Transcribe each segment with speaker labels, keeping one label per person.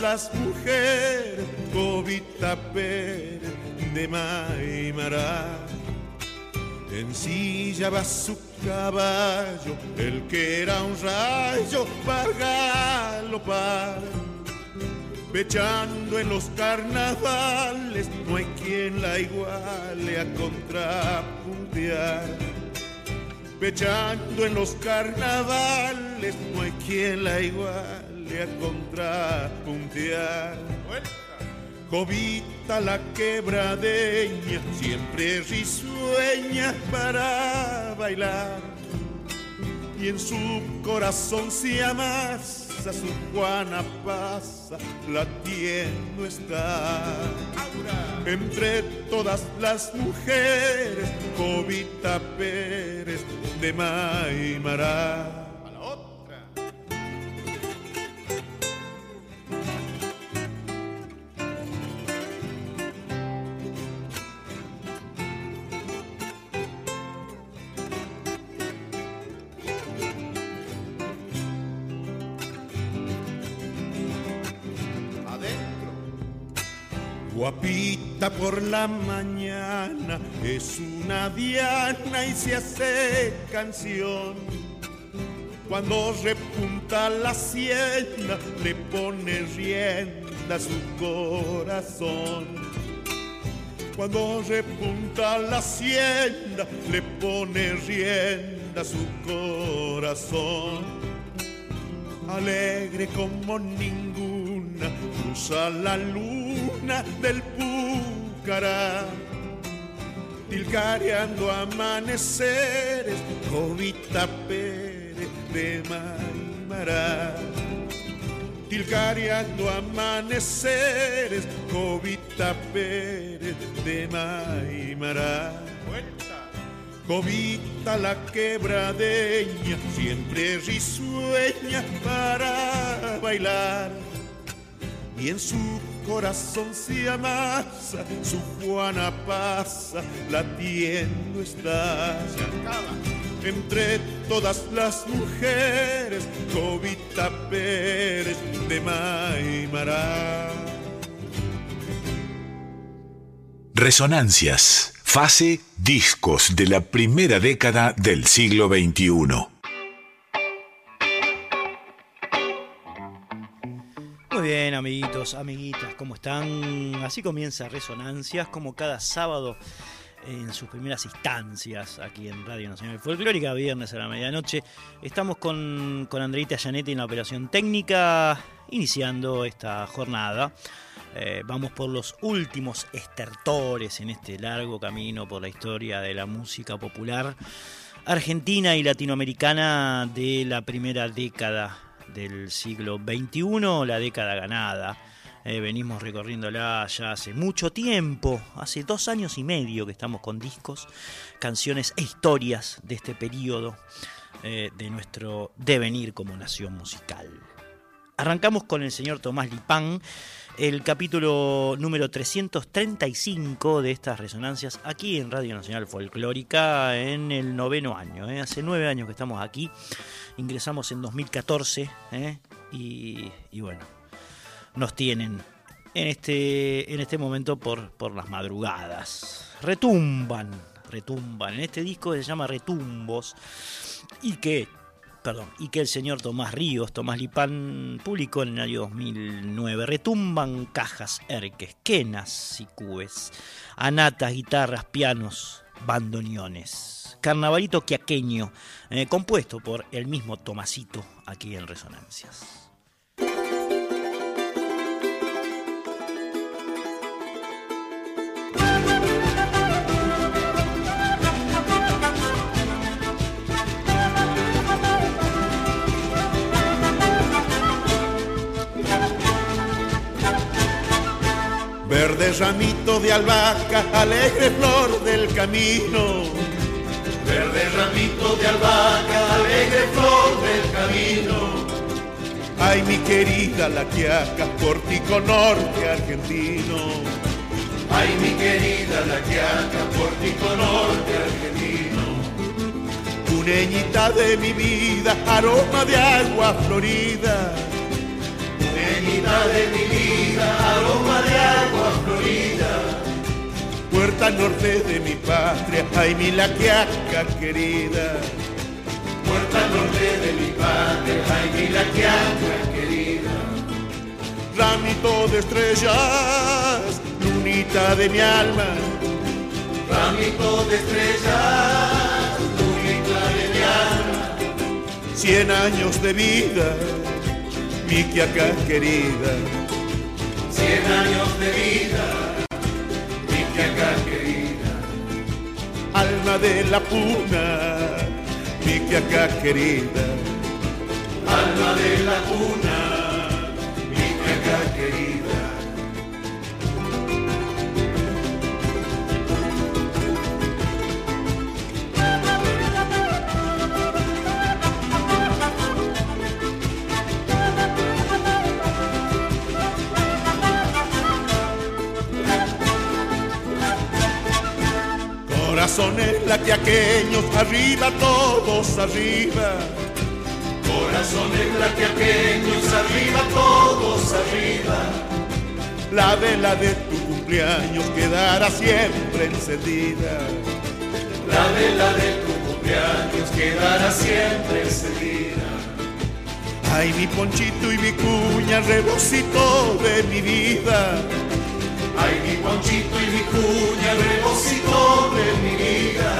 Speaker 1: Las mujeres Pérez de Maimará en silla va su caballo, el que era un rayo para galopar. Pechando en los carnavales, no hay quien la iguale a contrapuntear. Pechando en los carnavales, no hay quien la iguale a contrapuntear. Jovita la quebradeña, siempre risueña para bailar. Y en su corazón se amasa su Juana pasa, latiendo está. Entre todas las mujeres, Jovita Pérez de Maimará. Por la mañana, es una diana y se hace canción. Cuando repunta la siena, le pone rienda a su corazón. Cuando repunta la siena, le pone rienda a su corazón. Alegre como ninguna, cruza la luna del Púcara, tilcareando amaneceres, Jovita Pérez de Maimará. Tilcareando amaneceres, Jovita Pérez de Maimará. Jovita la quebradeña, siempre risueña para bailar. Y en su corazón se amasa, su Juana pasa, latiendo está. Entre todas las mujeres, Jovita Pérez de Maimará.
Speaker 2: Resonancias, fase discos de la primera década del siglo XXI.
Speaker 3: Amiguitas, ¿cómo están? Así comienza Resonancias, como cada sábado en sus primeras instancias aquí en Radio Nacional Folclórica, viernes a la medianoche. Estamos con, con Andreita Gianetti en la operación técnica, iniciando esta jornada. Eh, vamos por los últimos estertores en este largo camino por la historia de la música popular argentina y latinoamericana de la primera década del siglo XXI, la década ganada. Eh, venimos recorriéndola ya hace mucho tiempo, hace dos años y medio que estamos con discos, canciones e historias de este periodo eh, de nuestro devenir como nación musical. Arrancamos con el señor Tomás Lipán, el capítulo número 335 de estas resonancias aquí en Radio Nacional Folclórica en el noveno año. ¿eh? Hace nueve años que estamos aquí, ingresamos en 2014 ¿eh? y, y, bueno, nos tienen en este, en este momento por, por las madrugadas. Retumban, retumban. En este disco se llama Retumbos y que perdón, y que el señor Tomás Ríos, Tomás Lipán, publicó en el año 2009. Retumban cajas, erques, quenas y cubes, anatas, guitarras, pianos, bandoneones. Carnavalito quiaqueño, eh, compuesto por el mismo Tomasito aquí en Resonancias.
Speaker 1: Verde ramito de albahaca, alegre flor del camino.
Speaker 4: Verde ramito de albahaca, alegre flor del camino.
Speaker 1: Ay, mi querida la quiaca, pórtico norte argentino.
Speaker 4: Ay, mi querida la quiaca, pórtico norte argentino.
Speaker 1: Cuneñita de mi vida, aroma de agua florida
Speaker 4: Peñita de mi vida, aroma de agua florida.
Speaker 1: Puerta norte de mi patria, ay mi laquiaca querida.
Speaker 4: Puerta norte de mi patria, ay mi laquiaca querida.
Speaker 1: Ramito de estrellas, lunita de mi alma.
Speaker 4: Ramito de estrellas, lunita de mi alma.
Speaker 1: Cien años de vida mi quiaca querida.
Speaker 4: Cien años de vida, mi quiaca querida.
Speaker 1: Alma de la puna, mi quiaca querida.
Speaker 4: Alma de la puna, mi quiaca querida.
Speaker 1: Corazones laquiaqueños, arriba todos arriba.
Speaker 4: Corazones laquiaqueños, arriba todos arriba.
Speaker 1: La vela de tu cumpleaños quedará siempre encendida.
Speaker 4: La vela de tu cumpleaños quedará siempre encendida.
Speaker 1: Ay, mi ponchito y mi cuña, rebocito de mi vida.
Speaker 4: Ay, mi ponchito y mi cuña, rebocito de mi vida.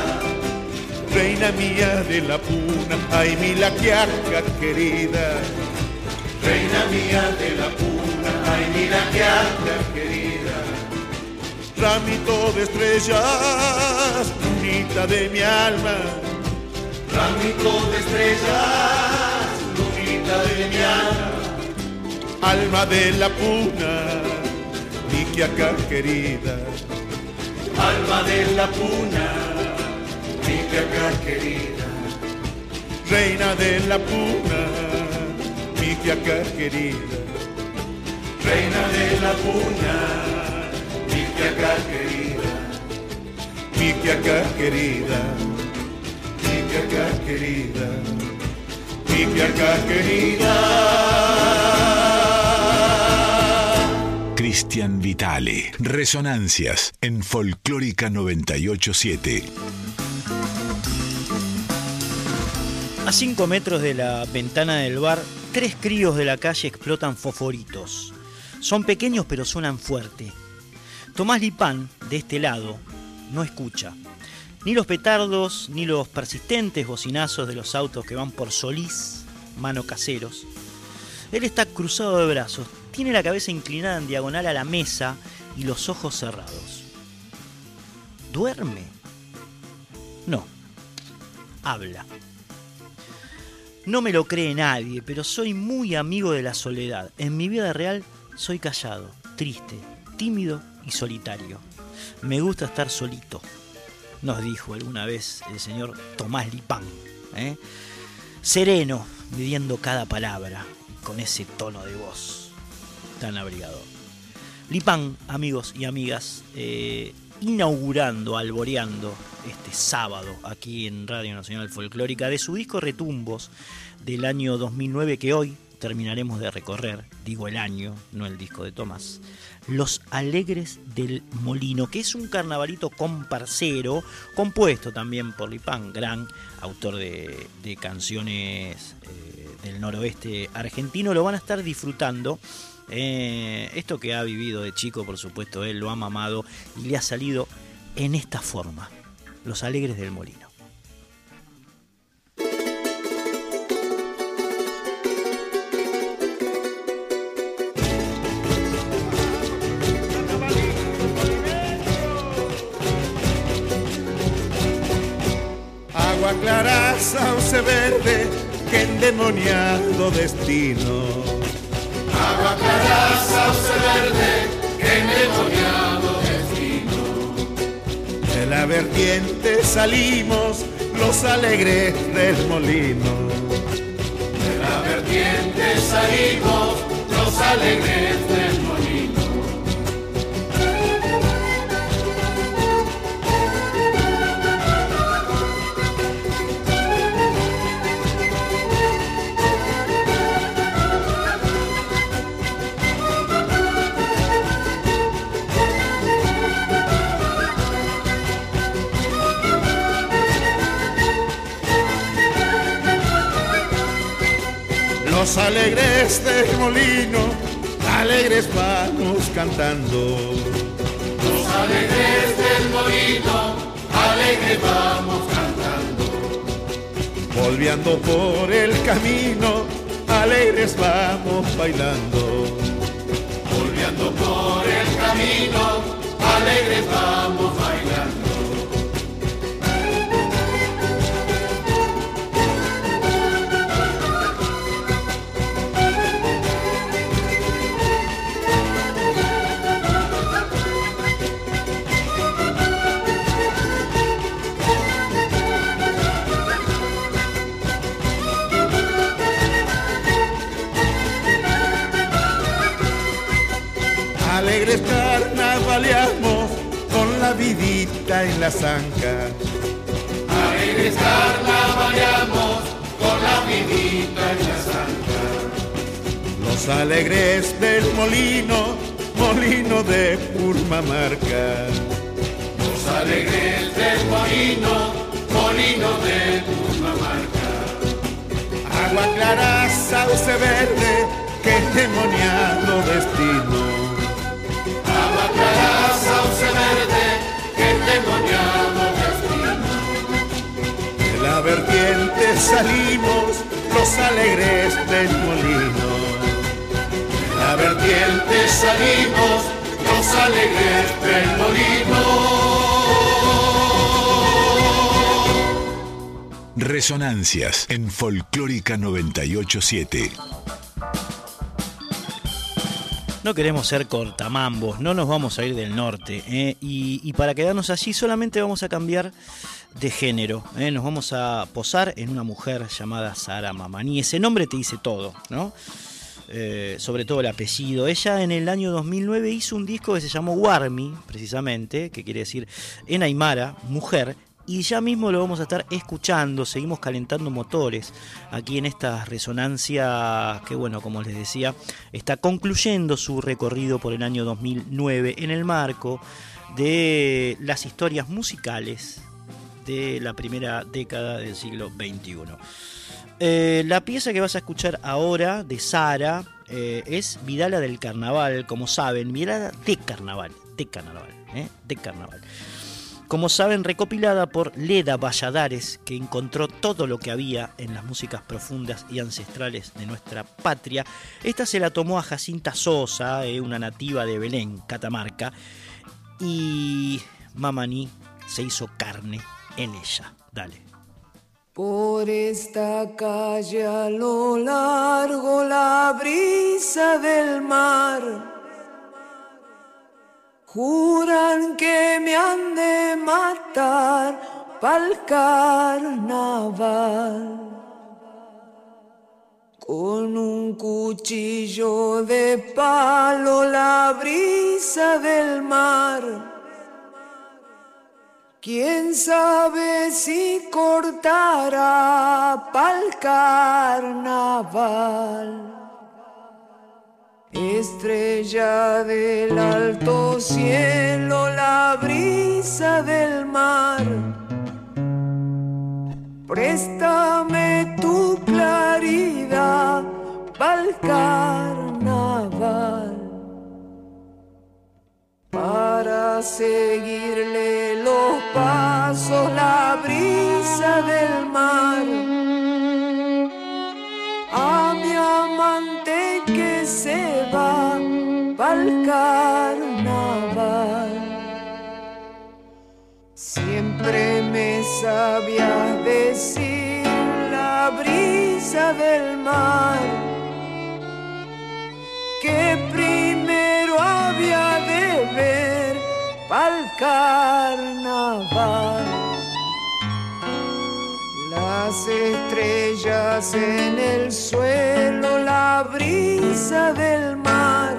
Speaker 1: Reina mía de la puna, ay, mi laquiaca querida.
Speaker 4: Reina mía de la puna, ay, mi laquiaca querida.
Speaker 1: Ramito de estrellas, lunita de mi alma.
Speaker 4: Ramito de estrellas, lunita de mi alma.
Speaker 1: Alma de la puna, mi quiaca querida.
Speaker 4: Alma de la puna, mi quiaca querida.
Speaker 1: Reina de la puna, mi quiaca querida.
Speaker 4: Reina de la puna, mi quiaca querida.
Speaker 1: Mi quiaca querida, mi quiaca querida, mi quiaca querida.
Speaker 2: Cristian Vitale. Resonancias en Folclórica 987.
Speaker 3: A 5 metros de la ventana del bar, tres críos de la calle explotan fosforitos. Son pequeños pero suenan fuerte. Tomás Lipán, de este lado, no escucha. Ni los petardos, ni los persistentes bocinazos de los autos que van por Solís, mano caseros. Él está cruzado de brazos, tiene la cabeza inclinada en diagonal a la mesa y los ojos cerrados. ¿Duerme? No. Habla. No me lo cree nadie, pero soy muy amigo de la soledad. En mi vida real soy callado, triste, tímido y solitario. Me gusta estar solito, nos dijo alguna vez el señor Tomás Lipán. ¿eh? Sereno, midiendo cada palabra, con ese tono de voz Lipán, amigos y amigas, eh, inaugurando, alboreando este sábado aquí en Radio Nacional Folclórica de su disco Retumbos del año 2009 que hoy terminaremos de recorrer, digo el año, no el disco de Tomás, Los Alegres del Molino, que es un carnavalito comparcero, compuesto también por Lipán, gran autor de, canciones eh, del noroeste argentino, lo van a estar disfrutando. Eh, esto que ha vivido de chico, por supuesto, él lo ha mamado y le ha salido en esta forma, Los Alegres del Molino.
Speaker 1: Agua clara, sauce verde, que endemoniado destino.
Speaker 4: Agua clara, sauce verde, que endemoniado
Speaker 1: la vertiente salimos los alegres del molino.
Speaker 4: De la vertiente salimos los alegres del molino.
Speaker 1: Los alegres del molino, alegres vamos cantando.
Speaker 4: Los alegres del molino, alegres vamos cantando.
Speaker 1: Volviendo por el camino, alegres vamos bailando.
Speaker 4: Volviendo por el camino, alegres vamos bailando.
Speaker 1: Carnavaleamos con la vidita en las ancas.
Speaker 4: Alegres carnavaleamos con la vidita en las ancas.
Speaker 1: Los alegres del molino, molino de Purmamarca.
Speaker 4: Los alegres del molino, molino de Purmamarca.
Speaker 1: Agua clara, sauce verde, que demoniado destino vertiente salimos los alegres del molino.
Speaker 4: La vertiente salimos los alegres del molino.
Speaker 2: Resonancias en Folclórica 987.
Speaker 3: No queremos ser cortamambos, no nos vamos a ir del norte. ¿eh? Y, para quedarnos allí solamente vamos a cambiar de género. ¿eh? Nos vamos a posar en una mujer llamada Sara Mamani. Ese nombre te dice todo, ¿no? Eh, sobre todo el apellido. Ella en el año 2009 hizo un disco que se llamó Warmi, precisamente, que quiere decir en Aymara, mujer, y ya mismo lo vamos a estar escuchando, seguimos calentando motores aquí en esta resonancia que bueno, como les decía, está concluyendo su recorrido por el año 2009 en el marco de las historias musicales de la primera década del siglo XXI. Eh, la pieza que vas a escuchar ahora de Sara eh, es Vidala del Carnaval, como saben, Vidala de Carnaval, de Carnaval, ¿eh? de Carnaval como saben, recopilada por Leda Valladares, que encontró todo lo que había en las músicas profundas y ancestrales de nuestra patria. Esta se la tomó a Jacinta Sosa, eh, una nativa de Belén, Catamarca, y Mamani se hizo carne en ella. Dale.
Speaker 5: Por esta calle a lo largo la brisa del mar Juran que me han de matar pa'l carnaval. Con un cuchillo de palo la brisa del mar. ¿Quién sabe si cortará pa'l carnaval? Estrella del alto cielo, la brisa del mar. Préstame tu claridad pa'l carnaval para seguirle los pasos, la brisa del mar. Se va pa'l carnaval. Siempre me sabías decir la brisa del mar que primero había de ver pa'l carnaval. Las estrellas en el suelo, la brisa del mar.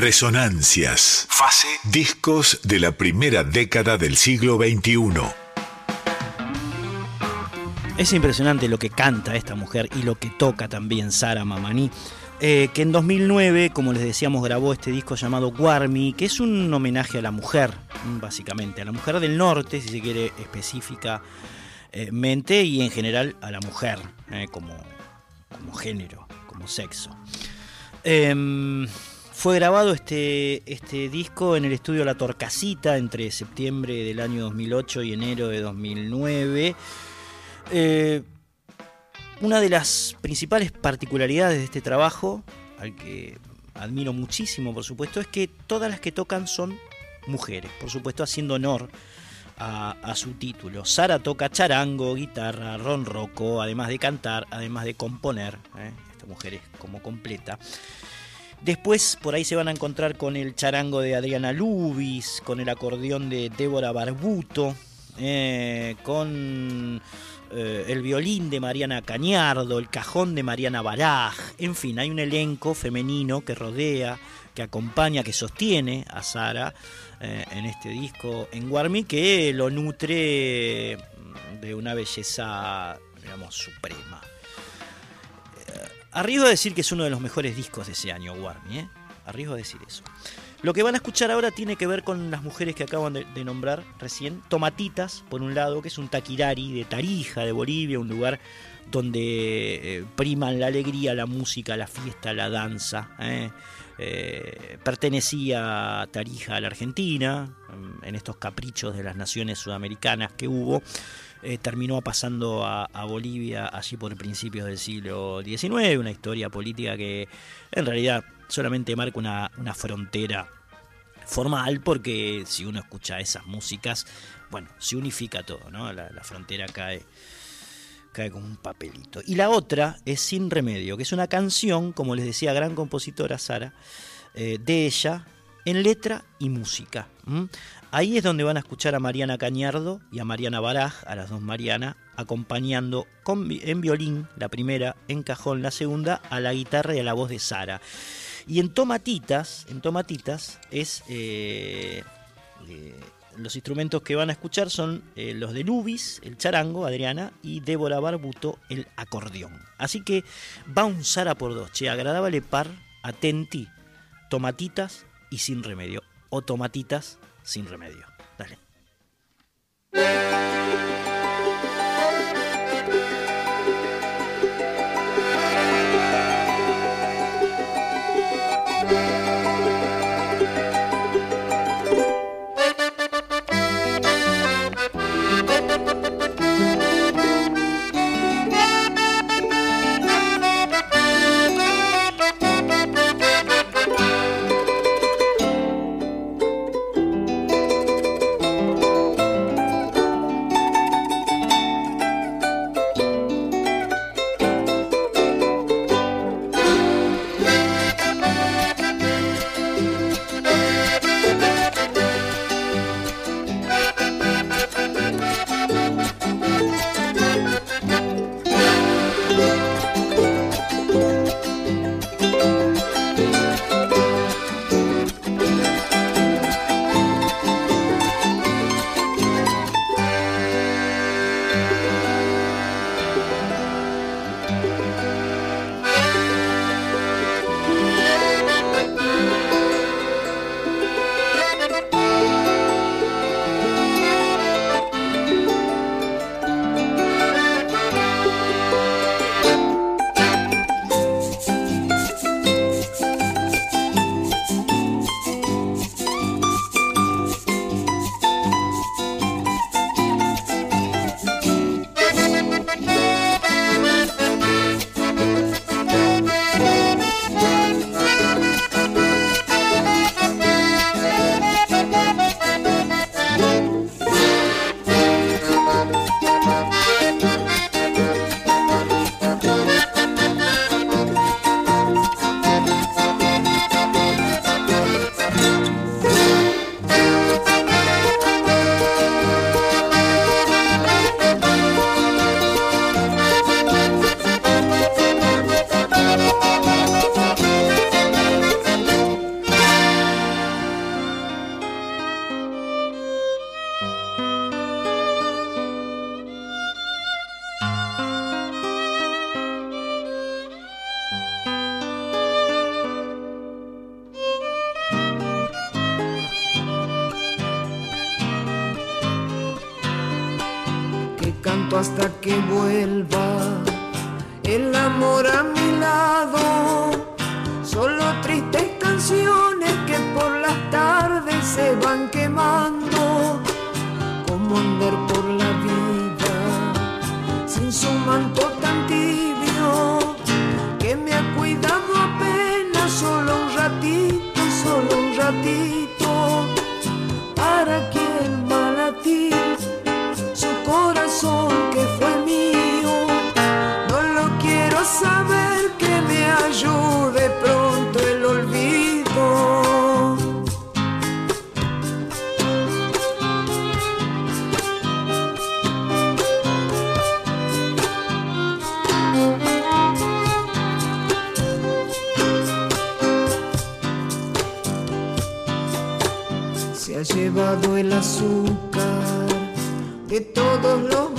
Speaker 2: Resonancias. Fase. Discos de la primera década del siglo XXI.
Speaker 3: Es impresionante lo que canta esta mujer y lo que toca también Sara Mamani. eh, que en 2009, como les decíamos, grabó este disco llamado Guarmi, que es un homenaje a la mujer, básicamente, a la mujer del norte, si se quiere específicamente, y en general a la mujer eh, como, como género, como sexo. Em, fue grabado este, este disco en el estudio La Torcasita entre septiembre del año 2008 y enero de 2009. Eh, una de las principales particularidades de este trabajo, al que admiro muchísimo por supuesto, es que todas las que tocan son mujeres, por supuesto haciendo honor a, su título. Sara toca charango, guitarra, ronroco, además de cantar, además de componer. ¿eh? Esta mujer es como completa. Después por ahí se van a encontrar con el charango de Adriana Lubis, con el acordeón de Débora Barbuto, eh, con eh, el violín de Mariana Cañardo, el cajón de Mariana Baraj, en fin, hay un elenco femenino que rodea, que acompaña, que sostiene a Sara eh, en este disco en Guarmi, que lo nutre de una belleza, digamos, suprema. Arriesgo a decir que es uno de los mejores discos de ese año, Warmy, ¿eh? Arriesgo a decir eso. Lo que van a escuchar ahora tiene que ver con las mujeres que acaban de, nombrar recién. Tomatitas, por un lado, que es un taquirari de Tarija, de Bolivia, un lugar donde eh, priman la alegría, la música, la fiesta, la danza. ¿eh? Eh, pertenecía Tarija a la Argentina, en estos caprichos de las naciones sudamericanas que hubo. Eh, terminó pasando a, Bolivia allí por principios del siglo XIX, una historia política que en realidad solamente marca una, una frontera formal, porque si uno escucha esas músicas, bueno, se unifica todo, ¿no? La, frontera cae, cae como un papelito. Y la otra es Sin Remedio, que es una canción, como les decía, gran compositora Sara, eh, de ella, en letra y música. ¿m? Ahí es donde van a escuchar a Mariana Cañardo y a Mariana Baraj, a las dos Mariana, acompañando con, en violín, la primera, en cajón, la segunda, a la guitarra y a la voz de Sara. Y en Tomatitas, en Tomatitas es... Eh, eh, los instrumentos que van a escuchar son eh, los de Lubis, el charango, Adriana, y Débora Barbuto, el acordeón. Así que va un Sara por dos, che, agradable par, atenti, tomatitas y sin remedio. O tomatitas sin remedio. Dale.
Speaker 5: Hasta que vuelva el amor a mi lado. El azúcar de todos los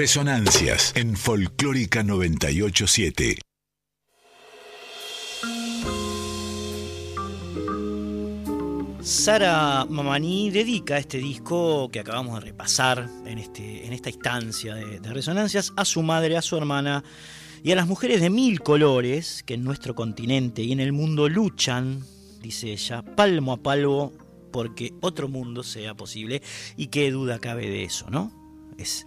Speaker 2: Resonancias en Folclórica 987.
Speaker 3: Sara Mamani dedica este disco que acabamos de repasar en, este, en esta instancia de, de resonancias a su madre, a su hermana y a las mujeres de mil colores que en nuestro continente y en el mundo luchan, dice ella, palmo a palmo porque otro mundo sea posible y qué duda cabe de eso, ¿no? Es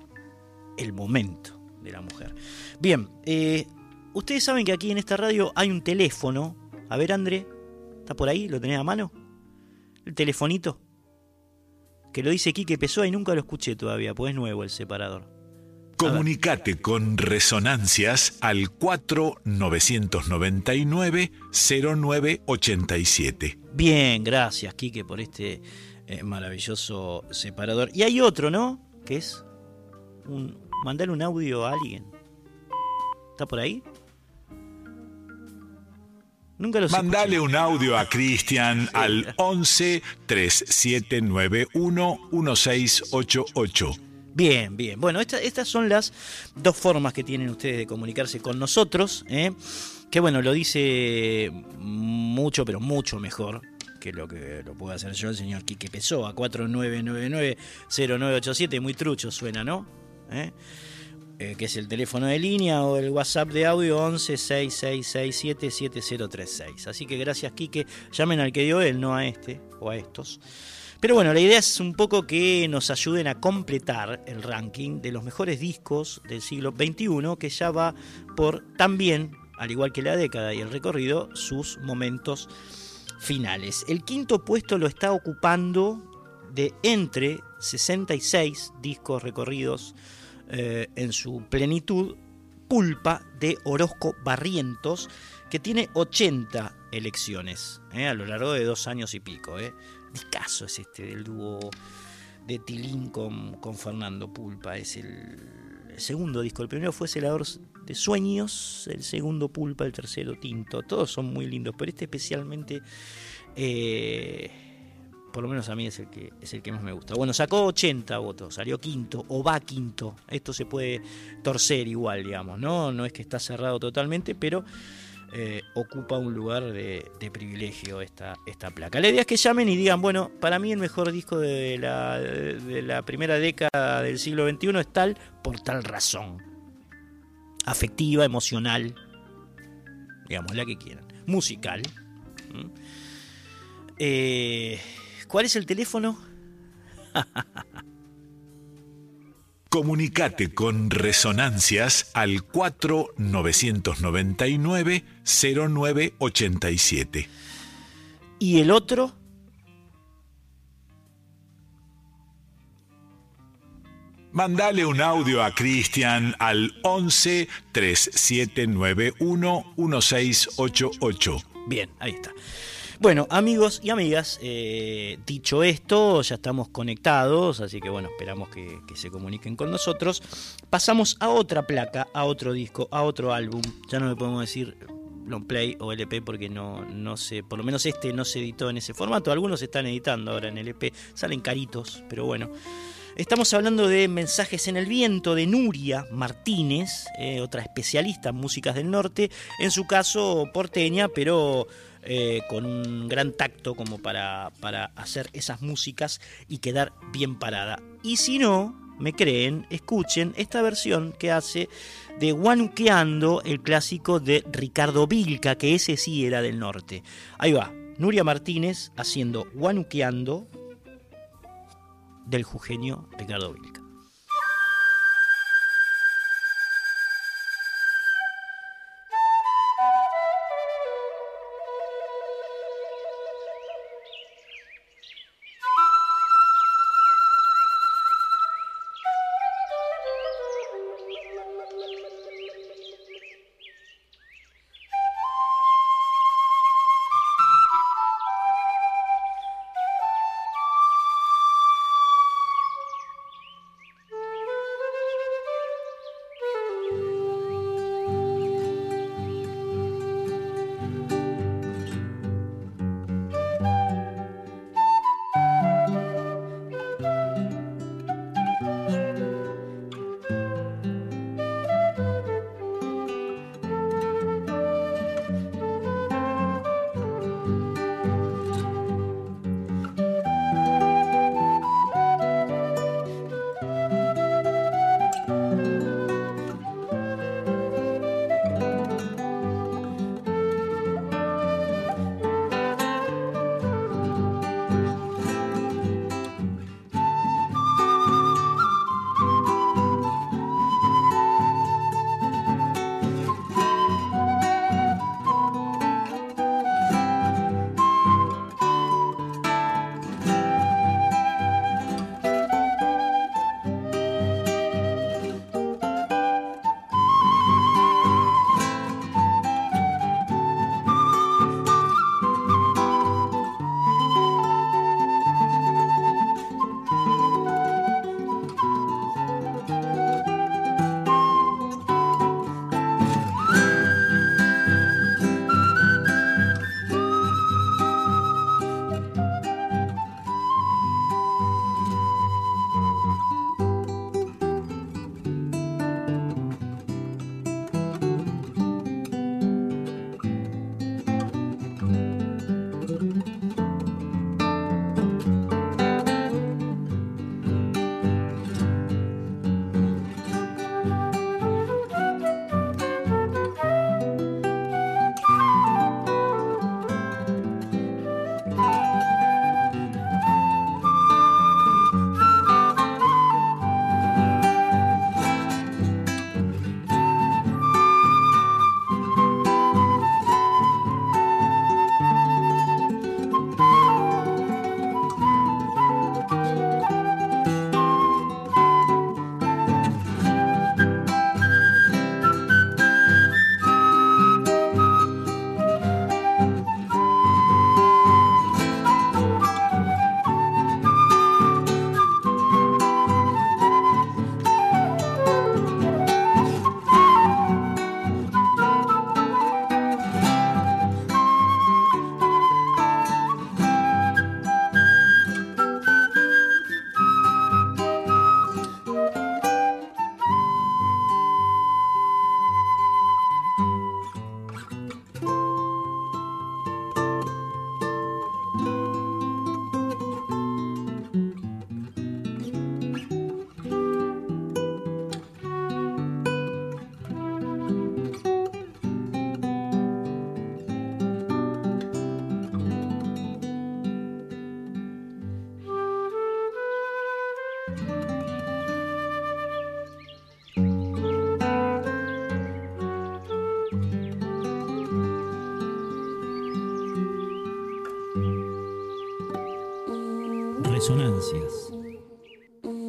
Speaker 3: el momento de la mujer. Bien, eh, ustedes saben que aquí en esta radio hay un teléfono. A ver, André, ¿está por ahí? ¿Lo tenés a mano? El telefonito. Que lo dice Quique Pessoa y nunca lo escuché todavía, pues es nuevo el separador.
Speaker 2: Comunicate con Resonancias al 4999-0987.
Speaker 3: Bien, gracias Quique por este eh, maravilloso separador. Y hay otro, ¿no? Que es un, mandar un audio a alguien. ¿Está por ahí? Nunca lo
Speaker 2: Mandale un audio a Cristian al 11 3791 1688.
Speaker 3: Bien, bien. Bueno, esta- estas son las dos formas que tienen ustedes de comunicarse con nosotros. ¿eh? Que bueno, lo dice mucho, pero mucho mejor que lo que lo puedo hacer yo, el señor Quique Pessoa, 4999-0987. Muy trucho suena, ¿no? ¿Eh? Eh, que es el teléfono de línea o el WhatsApp de audio 11 6667 7036. Así que gracias, Quique. Llamen al que dio él, no a este o a estos. Pero bueno, la idea es un poco que nos ayuden a completar el ranking de los mejores discos del siglo XXI, que ya va por también, al igual que la década y el recorrido, sus momentos finales. El quinto puesto lo está ocupando de entre 66 discos recorridos eh, en su plenitud, Pulpa de Orozco Barrientos, que tiene 80 elecciones eh, a lo largo de dos años y pico. Eh. Discaso es este del dúo de Tilín con, con Fernando Pulpa. Es el, segundo disco. El primero fue Celador de Sueños, el segundo Pulpa, el tercero Tinto. Todos son muy lindos, pero este especialmente, eh, por lo menos a mí es el, que, es el que más me gusta. Bueno, sacó 80 votos, salió quinto o va quinto. Esto se puede torcer igual, digamos, ¿no? No es que está cerrado totalmente, pero eh, ocupa un lugar de, privilegio esta, esta placa. La idea es que llamen y digan, bueno, para mí el mejor disco de la, de la primera década del siglo XXI es tal por tal razón. Afectiva, emocional, digamos, la que quieran. Musical. Eh, ¿Cuál es el teléfono?
Speaker 2: Comunicate con Resonancias al 4999-0987.
Speaker 3: ¿Y el otro?
Speaker 2: Mandale un audio a Cristian al 11 3791 1688.
Speaker 3: Bien, ahí está. Bueno, amigos y amigas, eh, dicho esto, ya estamos conectados, así que bueno, esperamos que, se comuniquen con nosotros. Pasamos a otra placa, a otro disco, a otro álbum. Ya no le podemos decir long play o LP porque no, no sé, por lo menos este no se editó en ese formato. Algunos están editando ahora en LP, salen caritos, pero bueno. Estamos hablando de Mensajes en el Viento de Nuria Martínez, eh, otra especialista en músicas del norte, en su caso porteña, pero eh, con un gran tacto como para, para hacer esas músicas y quedar bien parada. Y si no, me creen, escuchen esta versión que hace de Guanuqueando, el clásico de Ricardo Vilca, que ese sí era del norte. Ahí va, Nuria Martínez haciendo Guanuqueando del jujeño Ricardo Vilca.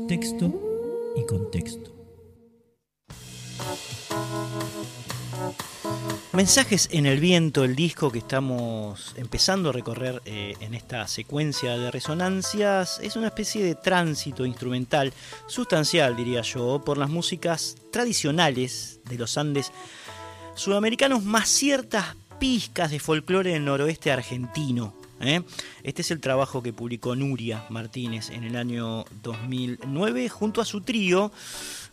Speaker 3: Texto y contexto. Mensajes en el viento, el disco que estamos empezando a recorrer eh, en esta secuencia de resonancias, es una especie de tránsito instrumental sustancial, diría yo, por las músicas tradicionales de los Andes sudamericanos, más ciertas pizcas de folclore del noroeste argentino. ¿Eh? Este es el trabajo que publicó Nuria Martínez en el año 2009 junto a su trío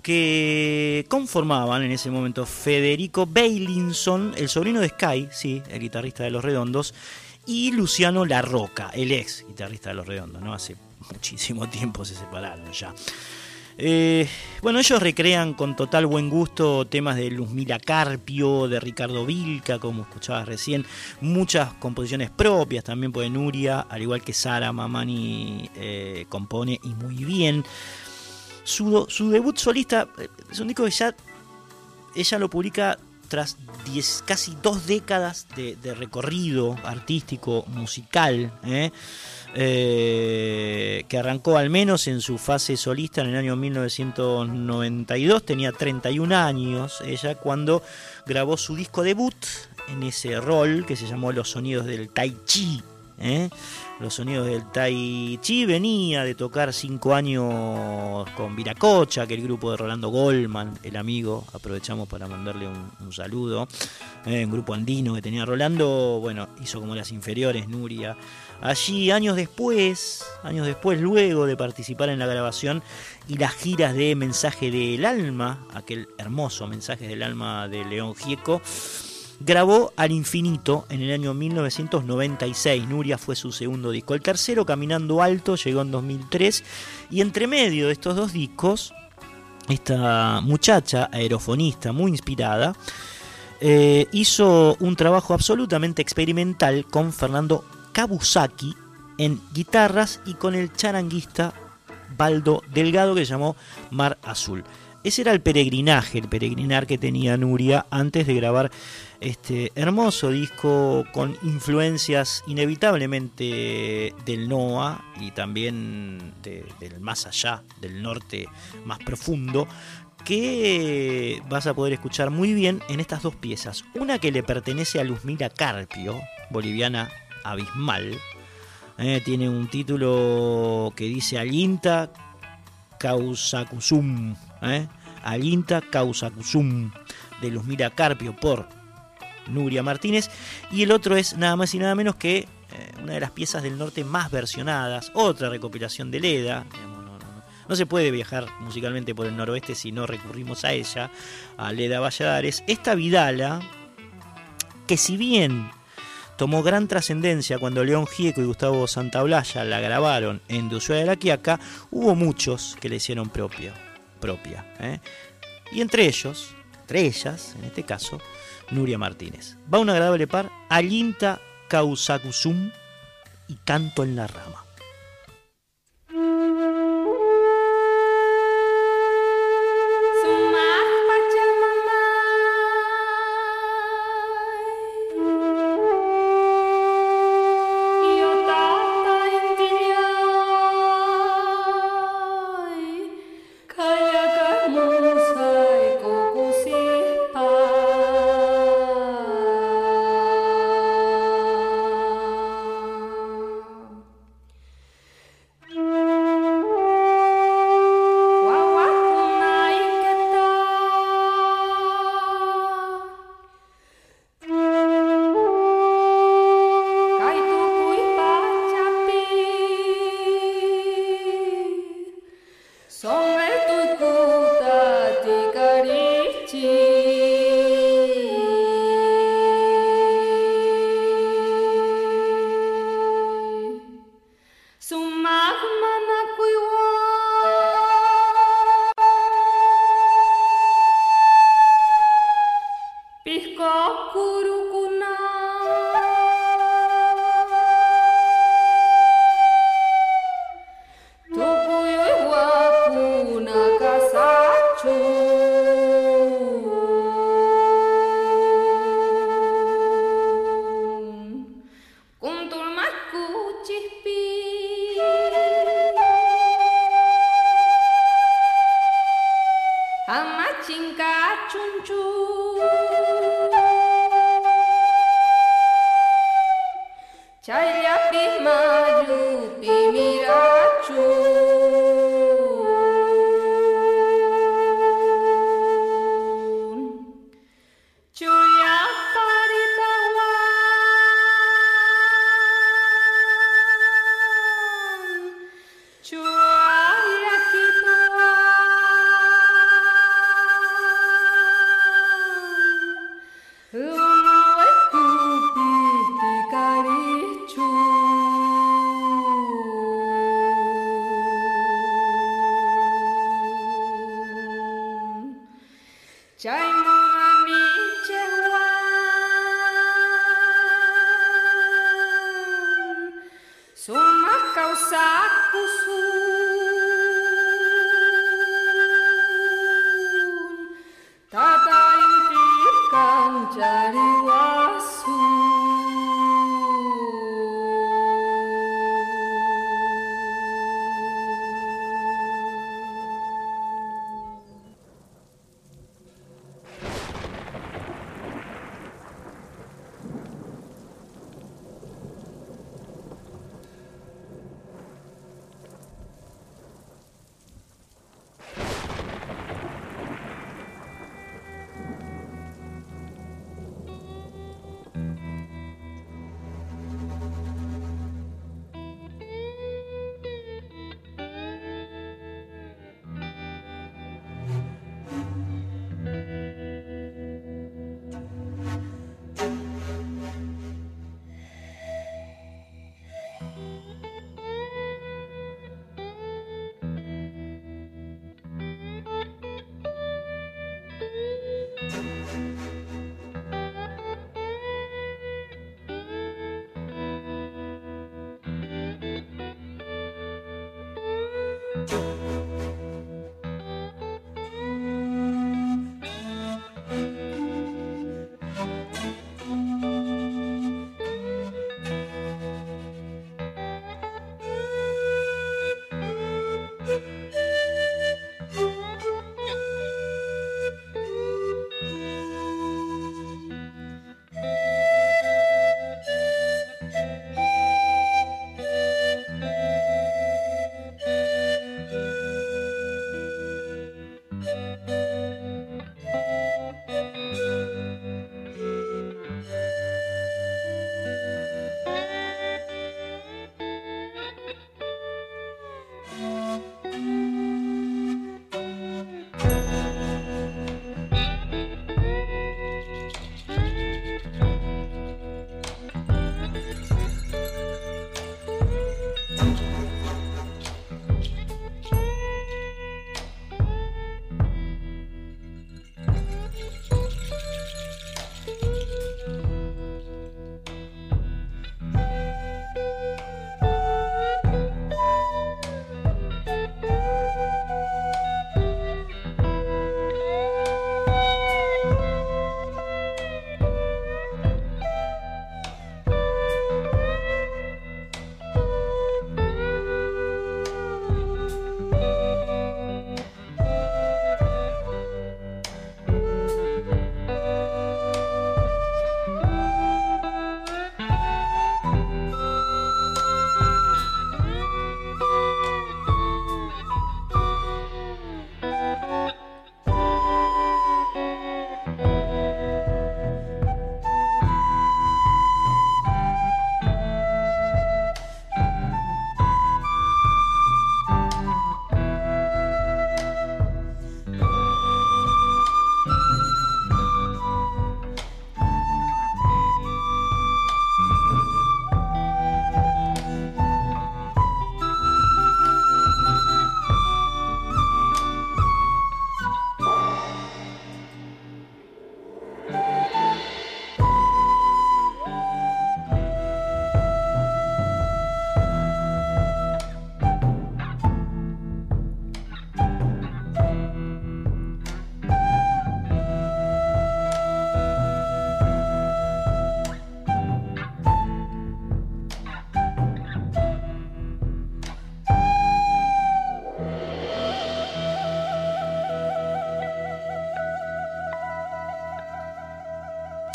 Speaker 3: que conformaban en ese momento Federico Bailinson, el sobrino de Sky, sí, el guitarrista de Los Redondos, y Luciano La Roca, el ex guitarrista de Los Redondos, ¿no? Hace muchísimo tiempo se separaron ya. Eh, bueno, ellos recrean con total buen gusto temas de Luzmila Carpio, de Ricardo Vilca, como escuchabas recién, muchas composiciones propias también por Nuria, al igual que Sara Mamani eh, compone y muy bien. Su, debut solista eh, es un disco que ya ella lo publica tras casi dos décadas de, recorrido artístico, musical, ¿eh? Eh, que arrancó al menos en su fase solista en el año 1992, tenía 31 años ella cuando grabó su disco debut en ese rol que se llamó Los Sonidos del Tai Chi. Los sonidos del Tai Chi venía de tocar cinco años con Viracocha, que el grupo de Rolando Goldman, el amigo, aprovechamos para mandarle un, saludo. Eh, un grupo andino que tenía Rolando, bueno, hizo como las inferiores, Nuria. Allí, años después, años después, luego de participar en la grabación y las giras de Mensaje del Alma, aquel hermoso Mensaje del Alma de León Gieco, grabó Al Infinito en el año 1996. Nuria fue su segundo disco. El tercero, Caminando Alto, llegó en 2003. Y entre medio de estos dos discos, esta muchacha aerofonista muy inspirada, eh, hizo un trabajo absolutamente experimental con Fernando Kabusaki en guitarras y con el charanguista Baldo Delgado que se llamó Mar Azul. Ese era el peregrinaje, el peregrinar que tenía Nuria antes de grabar este hermoso disco con influencias inevitablemente del NOA y también del más allá, del norte más profundo, que vas a poder escuchar muy bien en estas dos piezas. Una que le pertenece a Luzmila Carpio, boliviana abismal, eh, tiene un título que dice Alinta Causacusum ¿eh? Alinta Causacusum de Luzmira Carpio por Nuria Martínez y el otro es nada más y nada menos que eh, una de las piezas del norte más versionadas, otra recopilación de Leda. No, se puede viajar musicalmente por el noroeste si no recurrimos a ella, a Leda Valladares. Esta Vidala, que si bien tomó gran trascendencia cuando León Gieco y Gustavo Santaolalla la grabaron en De de la Quiaca, hubo muchos que le hicieron propio propia. ¿eh? Y entre ellos, entre ellas, en este caso, Nuria Martínez. Va un agradable par, Alinta Causacusum y Canto en la Rama.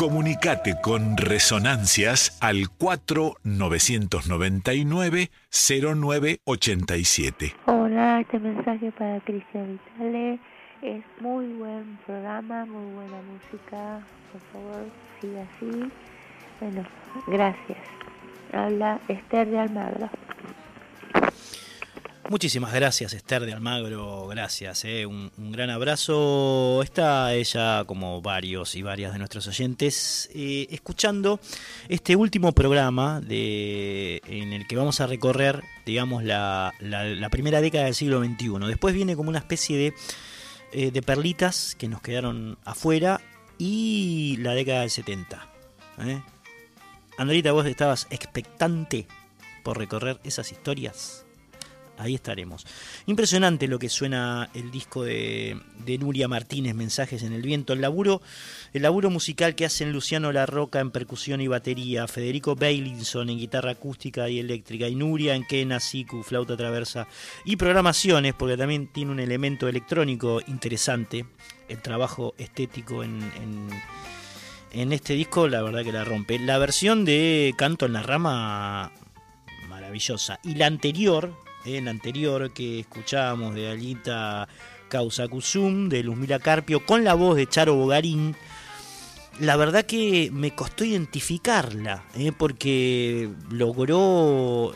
Speaker 2: Comunicate con Resonancias al 4999-0987.
Speaker 6: Hola, este mensaje para Cristian Vitale. Es muy buen programa, muy buena música. Por favor, siga así. Bueno, gracias. Habla Esther de Almagro.
Speaker 3: Muchísimas gracias Esther de Almagro, gracias, eh. un, gran abrazo. Está ella, como varios y varias de nuestros oyentes, eh, escuchando este último programa de, en el que vamos a recorrer, digamos, la, primera década del siglo XXI. Después viene como una especie de, eh, de perlitas que nos quedaron afuera y la década del 70. Andrita, vos estabas expectante por recorrer esas historias ahí estaremos. Impresionante lo que suena el disco de, Nuria Martínez, Mensajes en el Viento. El laburo, el laburo musical que hacen Luciano La Roca en percusión y batería, Federico Bailinson en guitarra acústica y eléctrica, y Nuria en quena, siku, flauta traversa y programaciones, porque también tiene un elemento electrónico interesante. El trabajo estético en en este disco la verdad que la rompe. La versión de Canto en la Rama maravillosa. Y la anterior, en anterior que escuchábamos de Alita Causa-Cusum, de Luzmila Carpio, con la voz de Charo Bogarín. La verdad que me costó identificarla, ¿eh? porque logró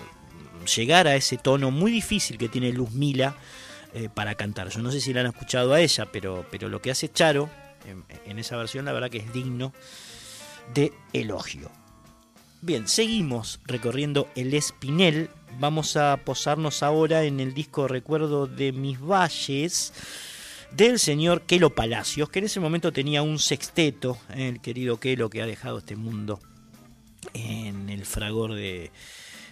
Speaker 3: llegar a ese tono muy difícil que tiene Luzmila eh, para cantar. Yo no sé si la han escuchado a ella, pero, pero lo que hace Charo en esa versión, la verdad que es digno de elogio. Bien, seguimos recorriendo el Espinel. Vamos a posarnos ahora en el disco Recuerdo de mis valles del señor Kelo Palacios, que en ese momento tenía un sexteto, el querido Kelo que ha dejado este mundo en el fragor de,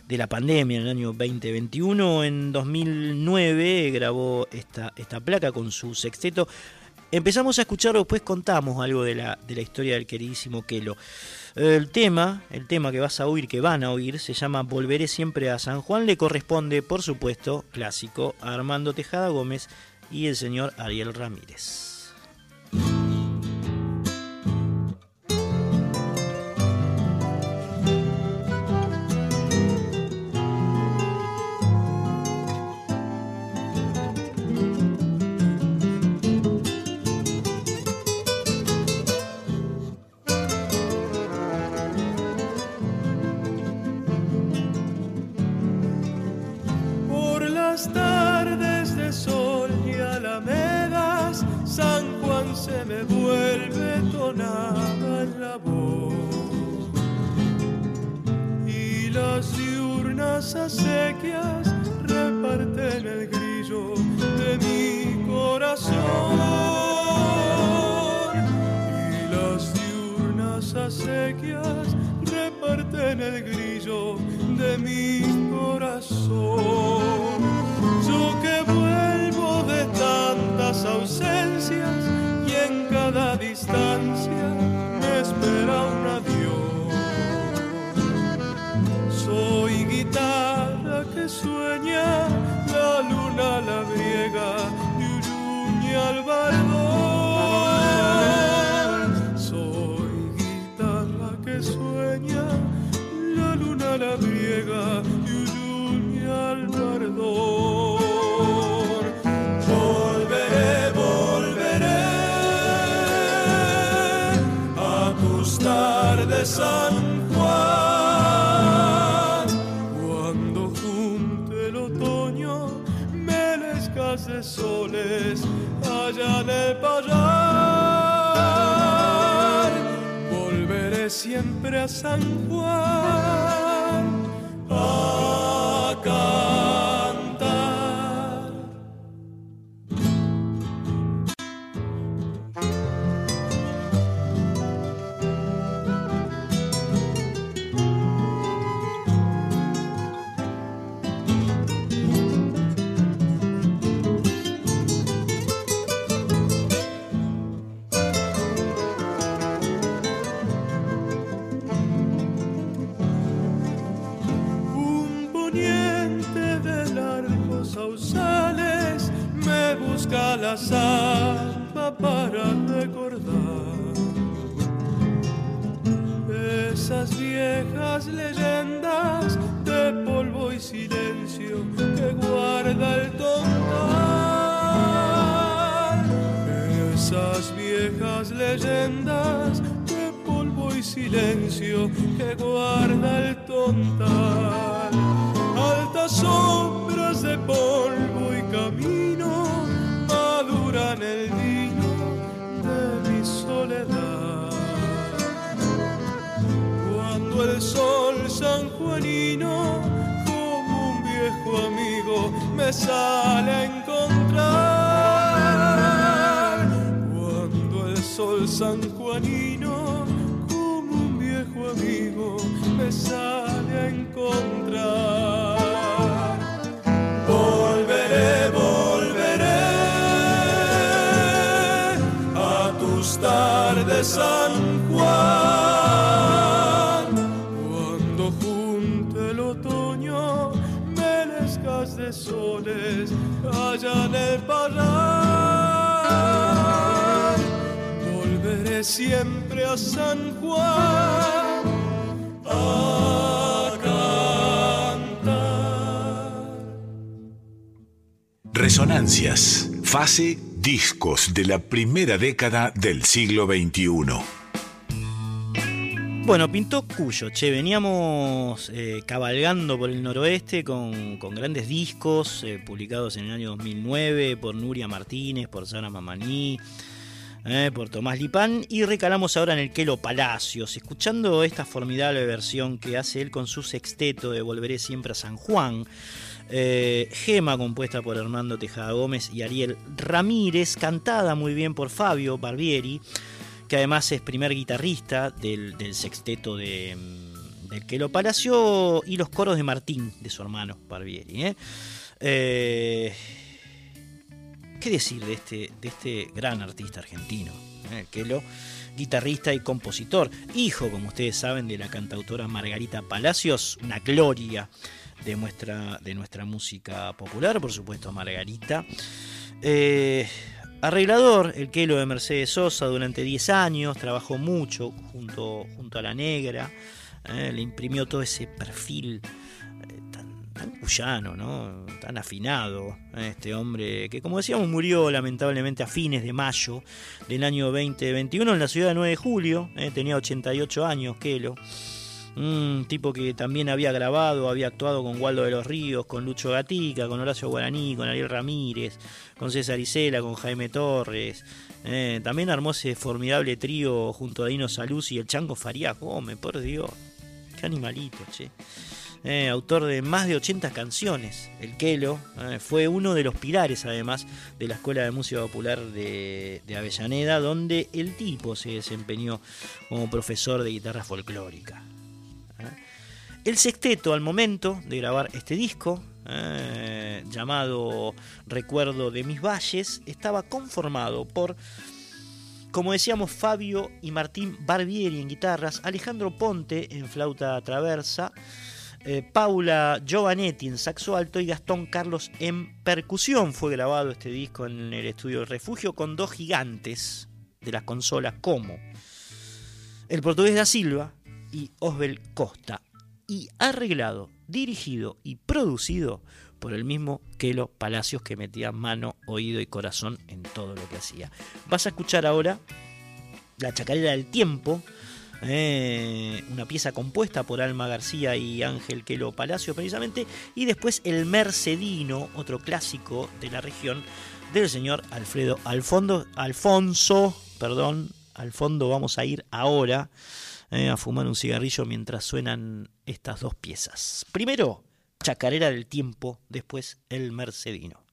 Speaker 3: la pandemia en el año 2021. En 2009 grabó esta, esta placa con su sexteto. Empezamos a escucharlo, después contamos algo de la, de la historia del queridísimo Kelo. El tema, el tema que vas a oír, que van a oír, se llama Volveré siempre a San Juan. Le corresponde, por supuesto, clásico, a Armando Tejada Gómez y el señor Ariel Ramírez.
Speaker 7: Sale a encontrar. Cuando el sol sanjuanino, siempre a San Juan a cantar.
Speaker 2: Resonancias, fase discos de la primera década del siglo XXI.
Speaker 3: Bueno, pintó Cuyo, che, veníamos eh, cabalgando por el noroeste con, con grandes discos eh, publicados en el año 2009 por Nuria Martínez, por Sara Mamaní, eh, por Tomás Lipán y recalamos ahora en el Quelo Palacios, escuchando esta formidable versión que hace él con su sexteto de Volveré siempre a San Juan. Eh, Gema compuesta por Hernando Tejada Gómez y Ariel Ramírez, cantada muy bien por Fabio Barbieri, que además es primer guitarrista del, del sexteto de, mm, del Quelo Palacio y los coros de Martín, de su hermano Barbieri. ¿eh? Eh, ¿Qué decir de este, de este gran artista argentino? ¿eh? El Quelo, guitarrista y compositor, hijo, como ustedes saben, de la cantautora Margarita Palacios, una gloria de nuestra, de nuestra música popular, por supuesto, Margarita. Eh, arreglador, el Quelo de Mercedes Sosa, durante 10 años, trabajó mucho junto, junto a la negra, eh, le imprimió todo ese perfil tan, cuyano, ¿no? tan afinado, este hombre que, como decíamos, murió lamentablemente a fines de mayo del año 2021 en la ciudad de 9 de julio, eh, tenía 88 años, Quelo. Un tipo que también había grabado, había actuado con Waldo de los Ríos, con Lucho Gatica, con Horacio Guaraní, con Ariel Ramírez, con César Isela, con Jaime Torres. Eh, también armó ese formidable trío junto a Dino Saluz y el Chango Farías Gómez, por Dios. Qué animalito, che. Eh, autor de más de 80 canciones. El Quelo eh, fue uno de los pilares, además, de la Escuela de Música Popular de, Avellaneda, donde el tipo se desempeñó como profesor de guitarra folclórica. El sexteto al momento de grabar este disco, eh, llamado Recuerdo de mis valles, estaba conformado por, como decíamos, Fabio y Martín Barbieri en guitarras, Alejandro Ponte en flauta traversa, eh, Paula Giovanetti en saxo alto y Gastón Carlos en percusión. Fue grabado este disco en el estudio Refugio con dos gigantes de las consolas como el portugués da Silva y Osbel Costa y arreglado, dirigido y producido por el mismo Kelo Palacios que metía mano, oído y corazón en todo lo que hacía. Vas a escuchar ahora La Chacarera del Tiempo, eh, una pieza compuesta por Alma García y Ángel Kelo Palacios precisamente, y después El Mercedino, otro clásico de la región del señor Alfredo Alfondo, Alfonso, perdón, al fondo vamos a ir ahora eh, a fumar un cigarrillo mientras suenan estas dos piezas. Primero, Chacarera del Tiempo, después El Mercedino.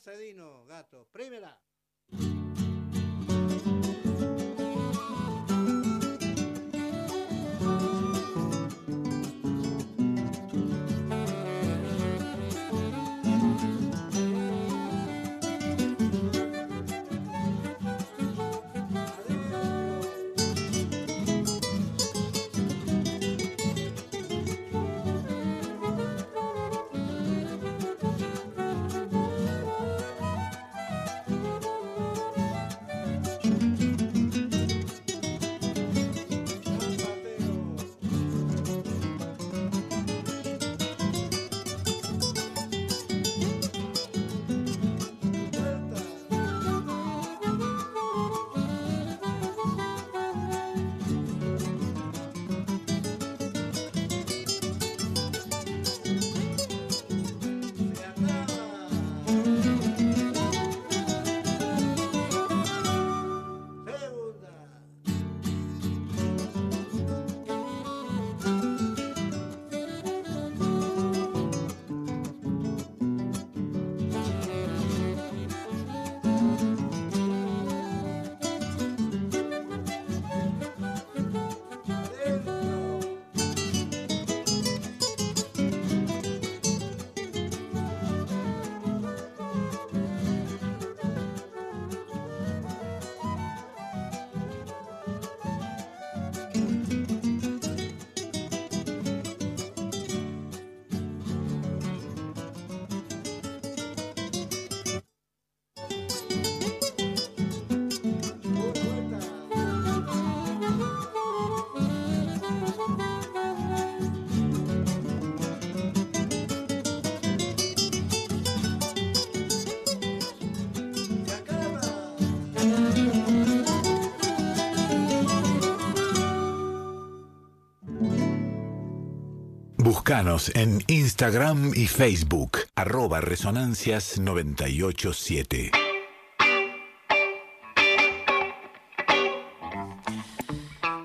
Speaker 8: Mercedino, gato. Primera.
Speaker 2: Buscanos en Instagram y Facebook, arroba Resonancias 987.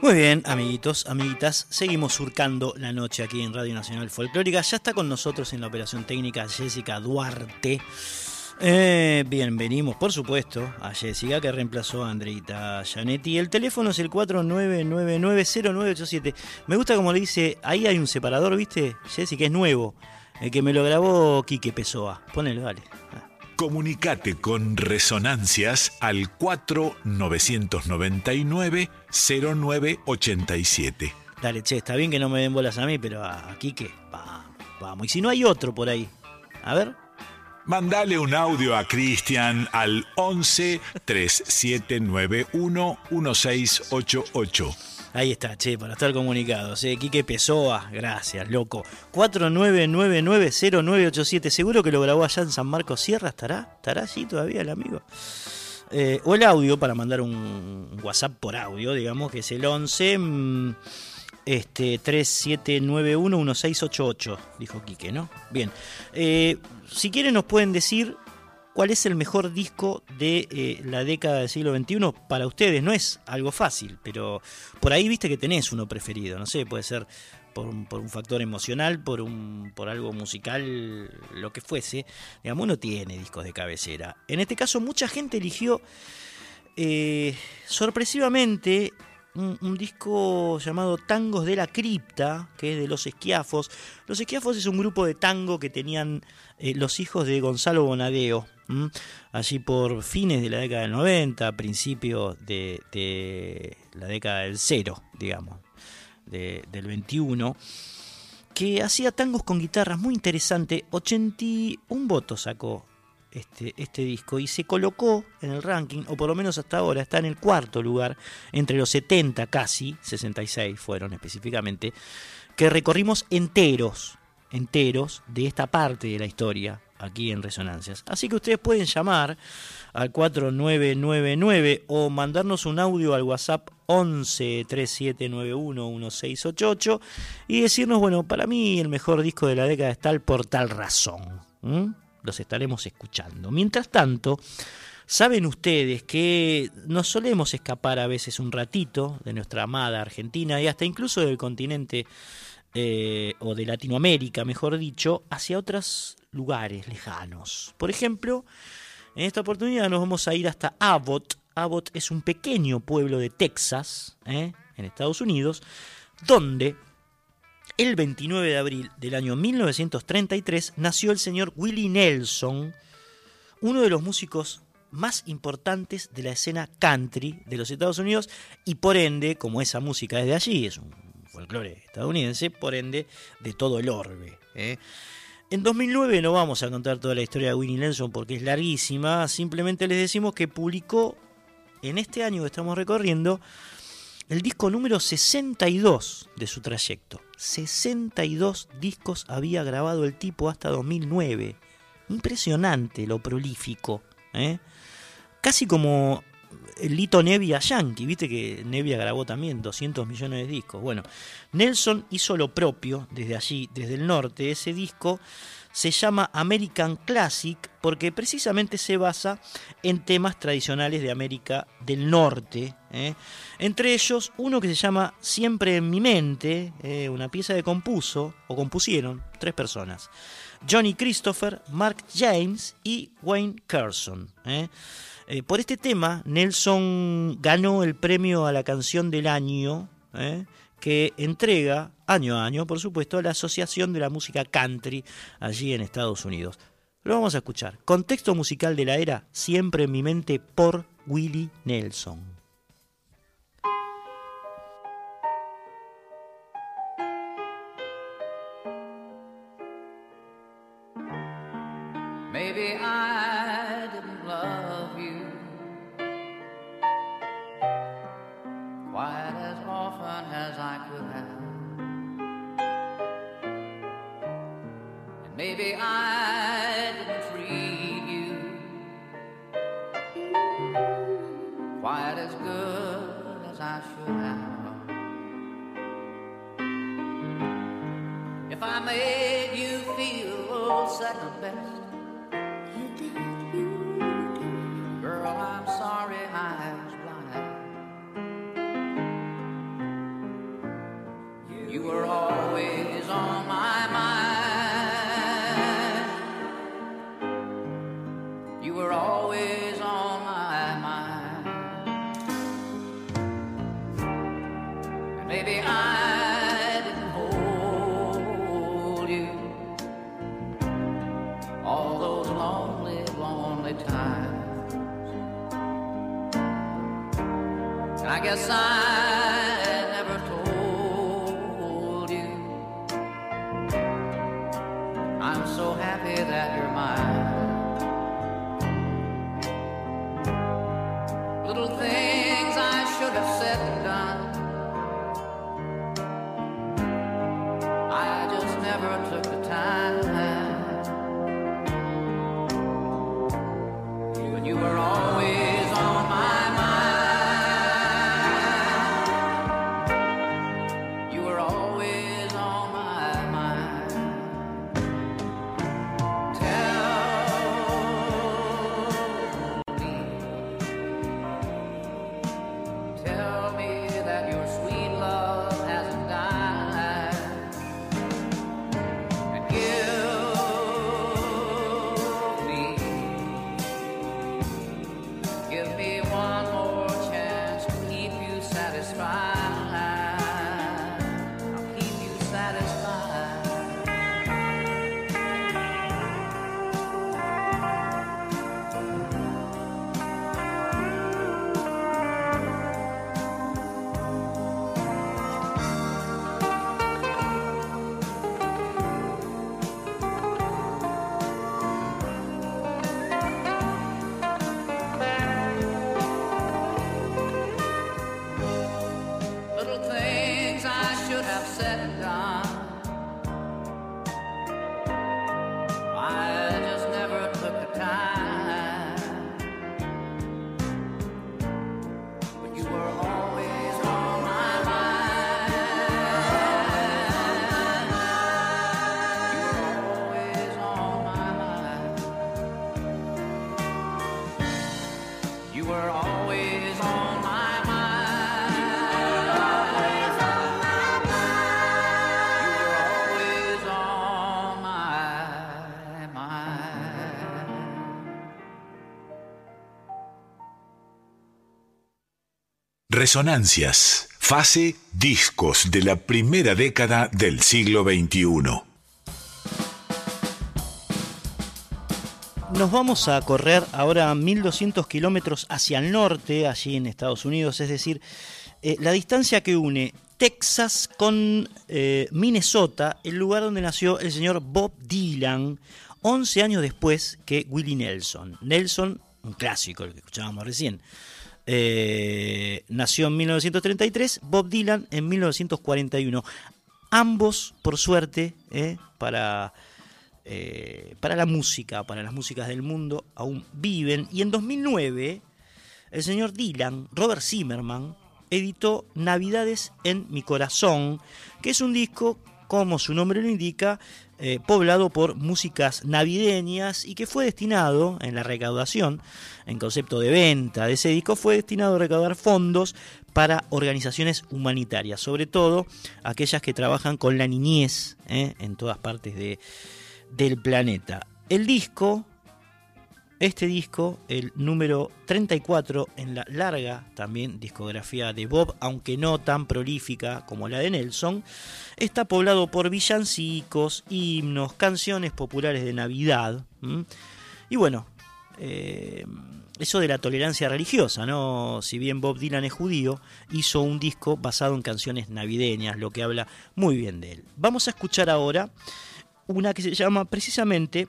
Speaker 3: Muy bien, amiguitos, amiguitas, seguimos surcando la noche aquí en Radio Nacional Folclórica. Ya está con nosotros en la operación técnica Jessica Duarte. Eh, bien, venimos, por supuesto, a Jessica que reemplazó a Andreita Janetti. El teléfono es el 49990987. Me gusta como le dice, ahí hay un separador, ¿viste? Jessica es nuevo. El que me lo grabó Quique Pessoa. Ponelo, dale.
Speaker 2: Comunicate con Resonancias al 4999-0987.
Speaker 3: Dale, che, está bien que no me den bolas a mí, pero a Quique, vamos. Y si no hay otro por ahí, a ver.
Speaker 2: Mandale un audio a Cristian al 11 3791 1688.
Speaker 3: Ahí está, che, para estar comunicados. Eh. Quique Pessoa, gracias, loco. 49990987. Seguro que lo grabó allá en San Marcos Sierra. ¿Estará? ¿Estará allí todavía el amigo? Eh, o el audio para mandar un WhatsApp por audio, digamos, que es el 11 mm, este, 37911688, dijo Quique, ¿no? Bien. Eh, si quieren nos pueden decir cuál es el mejor disco de eh, la década del siglo XXI para ustedes. No es algo fácil, pero por ahí viste que tenés uno preferido. No sé, puede ser por un, por un factor emocional, por, un, por algo musical, lo que fuese. Digamos, uno tiene discos de cabecera. En este caso, mucha gente eligió eh, sorpresivamente, un, disco llamado Tangos de la Cripta, que es de los Esquiafos. Los Esquiafos es un grupo de tango que tenían eh, los hijos de Gonzalo Bonadeo, allí por fines de la década del 90, principios de, la década del cero, digamos, del 21 que hacía tangos con guitarras muy interesante. 81 votos sacó este, este disco y se colocó en el ranking, o por lo menos hasta ahora está en el cuarto lugar, entre los 70 casi, 66 fueron específicamente, que recorrimos enteros, enteros de esta parte de la historia aquí en Resonancias. Así que ustedes pueden llamar al 4999 o mandarnos un audio al WhatsApp 11 3791 1688 y decirnos, bueno, para mí el mejor disco de la década está el por tal razón los estaremos escuchando. Mientras tanto, saben ustedes que nos solemos escapar a veces un ratito de nuestra amada Argentina y hasta incluso del continente eh, o de Latinoamérica, mejor dicho, hacia otros lugares lejanos. Por ejemplo, en esta oportunidad nos vamos a ir hasta Abbott. Abbott es un pequeño pueblo de Texas, ¿eh? en Estados Unidos, donde el 29 de abril del año 1933 nació el señor Willie Nelson, uno de los músicos más importantes de la escena country de los Estados Unidos y por ende, como esa música es de allí, es un folclore estadounidense, por ende de todo el orbe. ¿eh? En 2009 no vamos a contar toda la historia de Willie Nelson porque es larguísima, simplemente les decimos que publicó en este año que estamos recorriendo el disco número 62 de su trayecto. 62 discos había grabado el tipo hasta 2009. Impresionante lo prolífico. ¿eh? Casi como el Lito Nevia Yankee, viste que Nevia grabó también 200 millones de discos. Bueno, Nelson hizo lo propio desde allí, desde el norte. Ese disco se llama American Classic porque precisamente se basa en temas tradicionales de América del Norte. ¿eh? Entre ellos, uno que se llama Siempre en mi mente, ¿eh? una pieza que compuso o compusieron tres personas. Johnny Christopher, Mark James y Wayne Carson. ¿eh? por este tema, Nelson ganó el premio a la canción del año que entrega año a año, por supuesto, la Asociación de la Música Country allí en Estados Unidos. Lo vamos a escuchar. Contexto musical de la era, siempre en mi mente, por Willie Nelson.
Speaker 9: I guess I
Speaker 2: Resonancias, fase discos de la primera década del siglo XXI.
Speaker 3: Nos vamos a correr ahora 1200 kilómetros hacia el norte, allí en Estados Unidos, es decir, eh, la distancia que une Texas con eh, Minnesota, el lugar donde nació el señor Bob Dylan, 11 años después que Willie Nelson. Nelson, un clásico, el que escuchábamos recién. Eh, nació en 1933, Bob Dylan en 1941. Ambos, por suerte, eh, para, eh, para la música, para las músicas del mundo, aún viven. Y en 2009, el señor Dylan, Robert Zimmerman, editó Navidades en mi corazón, que es un disco, como su nombre lo indica, eh, poblado por músicas navideñas y que fue destinado en la recaudación, en concepto de venta de ese disco, fue destinado a recaudar fondos para organizaciones humanitarias, sobre todo aquellas que trabajan con la niñez eh, en todas partes de, del planeta. El disco, este disco, el número 34 en la larga también discografía de Bob, aunque no tan prolífica como la de Nelson, está poblado por villancicos, himnos, canciones populares de Navidad. Y bueno, eh, eso de la tolerancia religiosa, ¿no? Si bien Bob Dylan es judío, hizo un disco basado en canciones navideñas, lo que habla muy bien de él. Vamos a escuchar ahora una que se llama precisamente,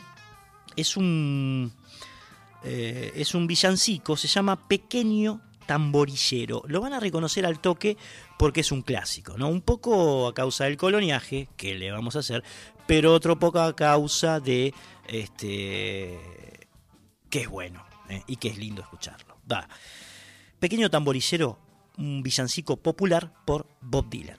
Speaker 3: es un, eh, es un villancico, se llama Pequeño Tamborillero. Lo van a reconocer al toque porque es un clásico, ¿no? Un poco a causa del coloniaje, que le vamos a hacer, pero otro poco a causa de este que es bueno ¿eh? y que es lindo escucharlo. Va. Pequeño Tamborillero, un villancico popular por Bob Dylan.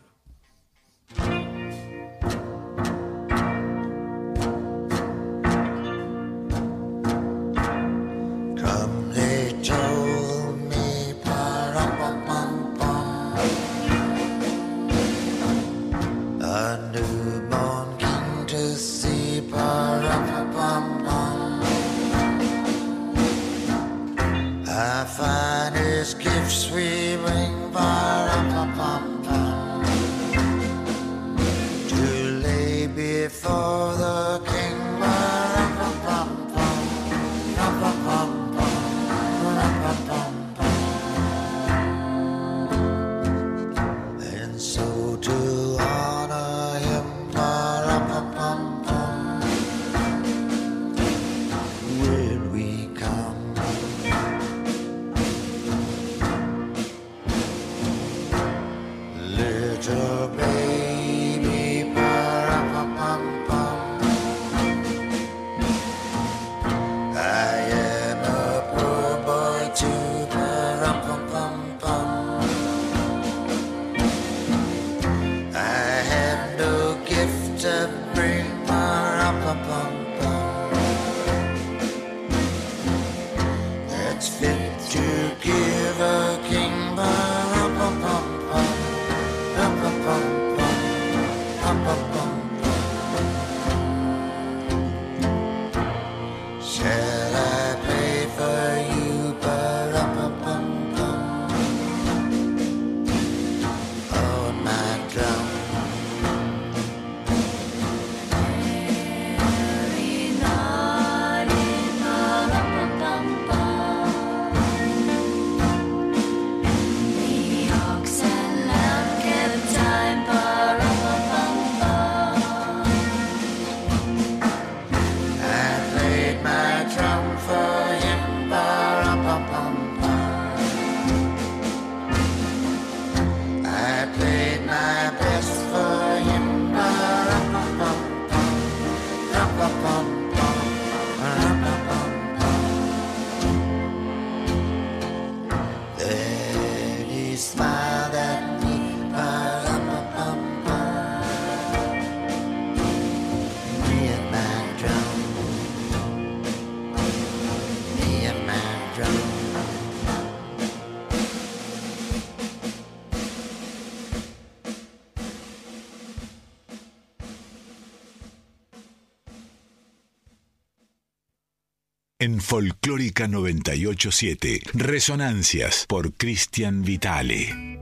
Speaker 2: En Folclórica 987, Resonancias por Cristian Vitale.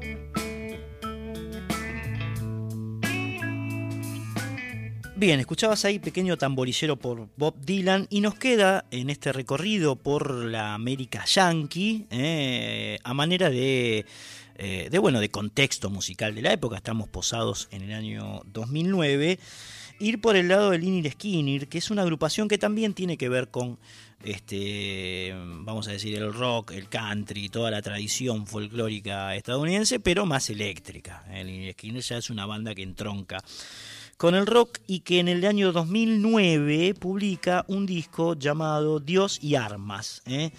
Speaker 3: Bien, escuchabas ahí pequeño tamborillero por Bob Dylan y nos queda en este recorrido por la América Yankee eh, a manera de, eh, de, bueno, de contexto musical de la época. Estamos posados en el año 2009. Ir por el lado de Lynyrd Skinner, que es una agrupación que también tiene que ver con este, vamos a decir, el rock, el country, toda la tradición folclórica estadounidense, pero más eléctrica. El Skinner ya es una banda que entronca con el rock y que en el año 2009 publica un disco llamado Dios y Armas. ¿eh?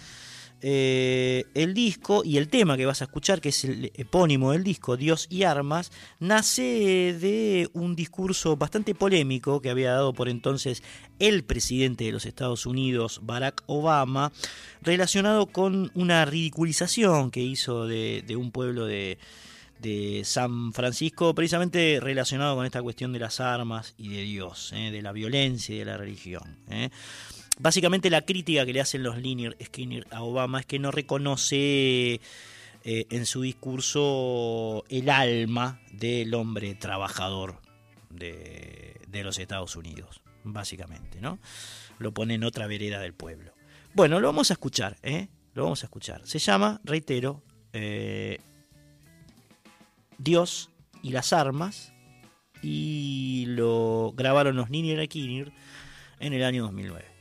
Speaker 3: Eh, el disco y el tema que vas a escuchar, que es el epónimo del disco, Dios y Armas, nace de un discurso bastante polémico que había dado por entonces el presidente de los Estados Unidos, Barack Obama, relacionado con una ridiculización que hizo de un pueblo de, de San Francisco, precisamente relacionado con esta cuestión de las armas y de Dios, ¿eh? de la violencia y de la religión. ¿eh? Básicamente la crítica que le hacen los Liner Skinner a Obama es que no reconoce eh, en su discurso el alma del hombre trabajador de, los Estados Unidos, básicamente, ¿no? Lo pone en otra vereda del pueblo. Bueno, lo vamos a escuchar, ¿eh? Lo vamos a escuchar. Se llama, reitero, Dios y las armas y lo grabaron los Niner Kinner en el año 2009.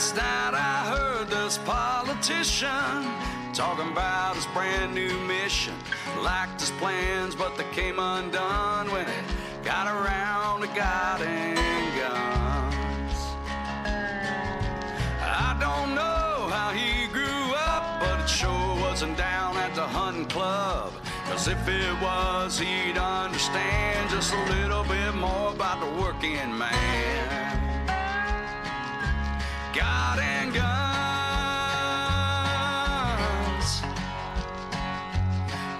Speaker 10: Last night I heard this politician talking about his brand new mission. Liked his plans, but they came undone when he got around to guiding guns. I don't know how he grew up, but it sure wasn't down at the hunting club. Cause if it was, he'd understand just a little bit more about the working man. God and guns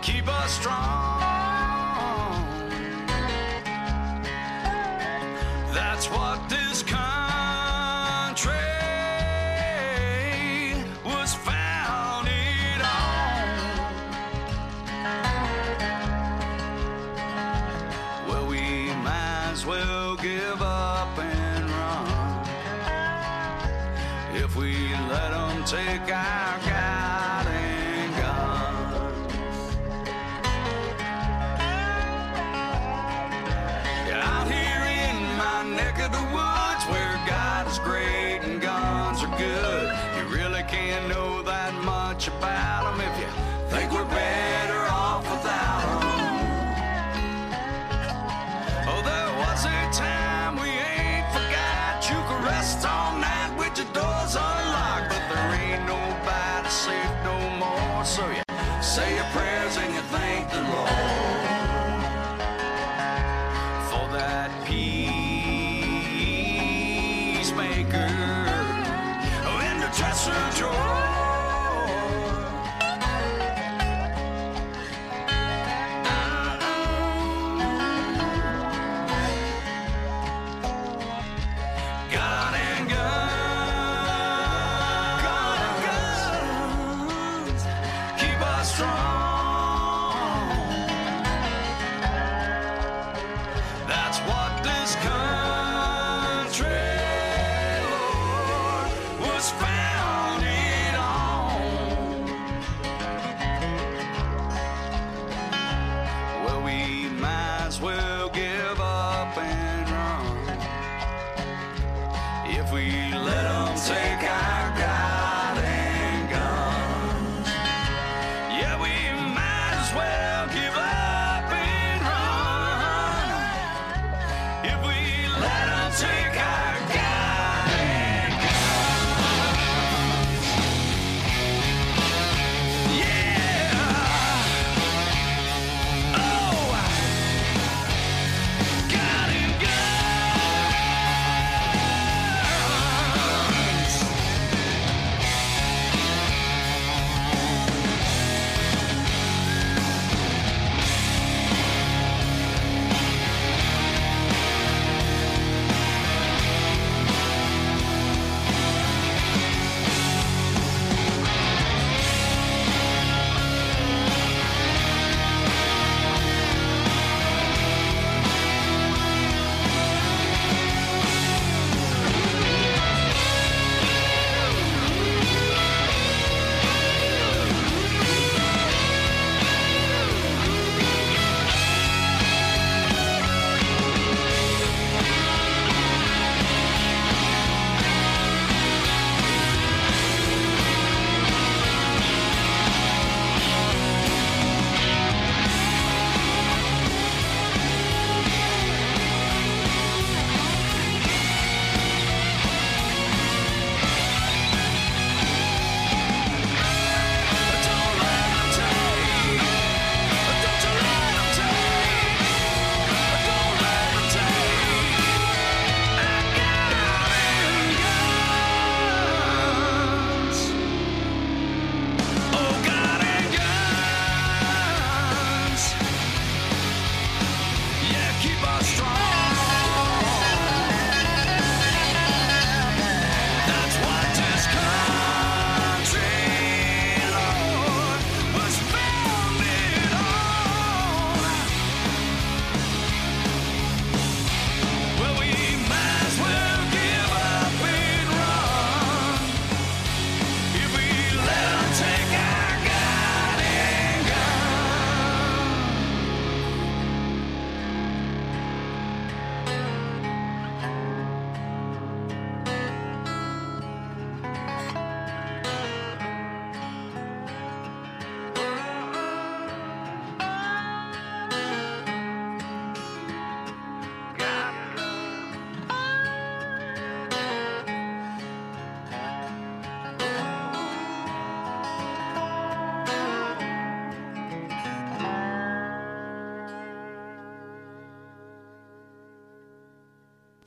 Speaker 10: keep us strong. That's what this country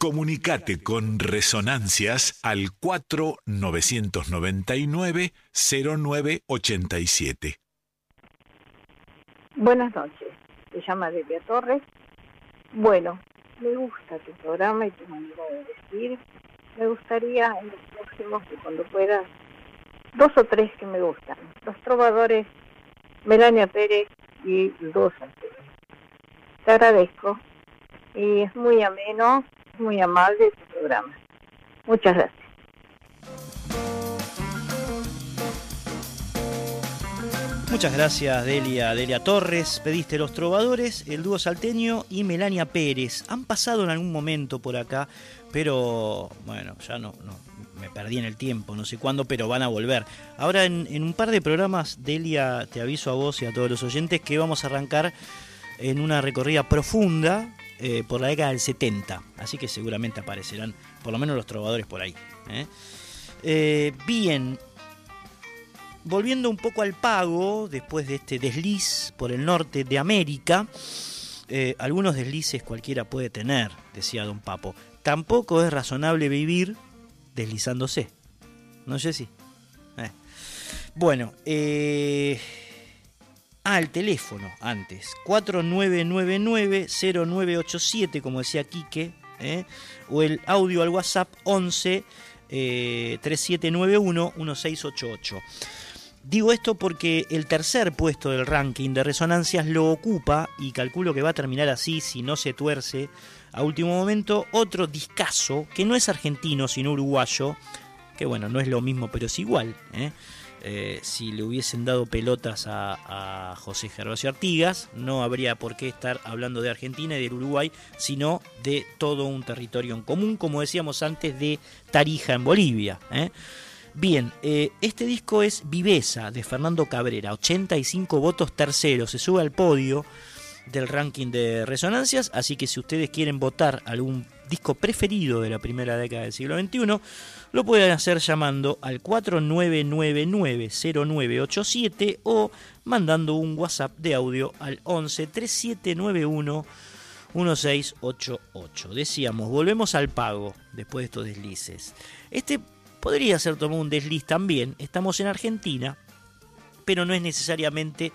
Speaker 2: Comunicate con Resonancias al 4999-0987.
Speaker 11: Buenas noches, se llama Delia Torres. Bueno, me gusta tu programa y tu manera de decir. Me gustaría en los próximos, que cuando puedas, dos o tres que me gustan. Los trovadores Melania Pérez y dos Te agradezco y es muy ameno muy amable programa. Muchas gracias.
Speaker 3: Muchas gracias, Delia, Delia Torres. Pediste Los Trovadores, el dúo salteño y Melania Pérez. Han pasado en algún momento por acá, pero bueno, ya no, no me perdí en el tiempo, no sé cuándo, pero van a volver. Ahora en, en un par de programas, Delia, te aviso a vos y a todos los oyentes que vamos a arrancar en una recorrida profunda eh, por la década del 70, así que seguramente aparecerán por lo menos los trovadores por ahí. ¿eh? Eh, bien, volviendo un poco al pago, después de este desliz por el norte de América, algunos deslices cualquiera puede tener, decía don Papo. Tampoco es razonable vivir deslizándose. No sé si. Bueno, eh, Ah, el teléfono antes. 4999-0987, como decía Quique. ¿eh? O el audio al WhatsApp 11 3791 1688. Digo esto porque el tercer puesto del ranking de resonancias lo ocupa, y calculo que va a terminar así si no se tuerce a último momento, otro discazo que no es argentino sino uruguayo, que bueno, no es lo mismo pero es igual. ¿eh? Eh, si le hubiesen dado pelotas a, José Gervasio Artigas, no habría por qué estar hablando de Argentina y del Uruguay, sino de todo un territorio en común, como decíamos antes, de Tarija en Bolivia. ¿eh? Bien, eh, este disco es Viveza de Fernando Cabrera, 85 votos terceros, se sube al podio del ranking de resonancias, así que si ustedes quieren votar algún disco preferido de la primera década del siglo XXI, lo pueden hacer llamando al 4999-0987 o mandando un WhatsApp de audio al 11 3791 1688. Decíamos, volvemos al pago después de estos deslices. Este podría ser tomado un desliz también. Estamos en Argentina, pero no es necesariamente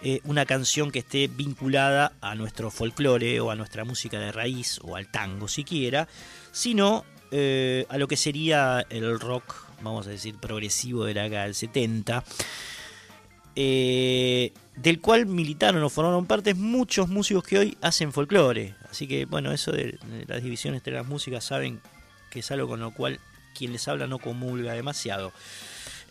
Speaker 3: eh, una canción que esté vinculada a nuestro folclore o a nuestra música de raíz o al tango siquiera, sino eh, a lo que sería el rock, vamos a decir, progresivo de la década del 70, eh, del cual militaron o formaron parte muchos músicos que hoy hacen folclore. Así que, bueno, eso de, las divisiones entre las músicas saben que es algo con lo cual quien les habla no comulga demasiado.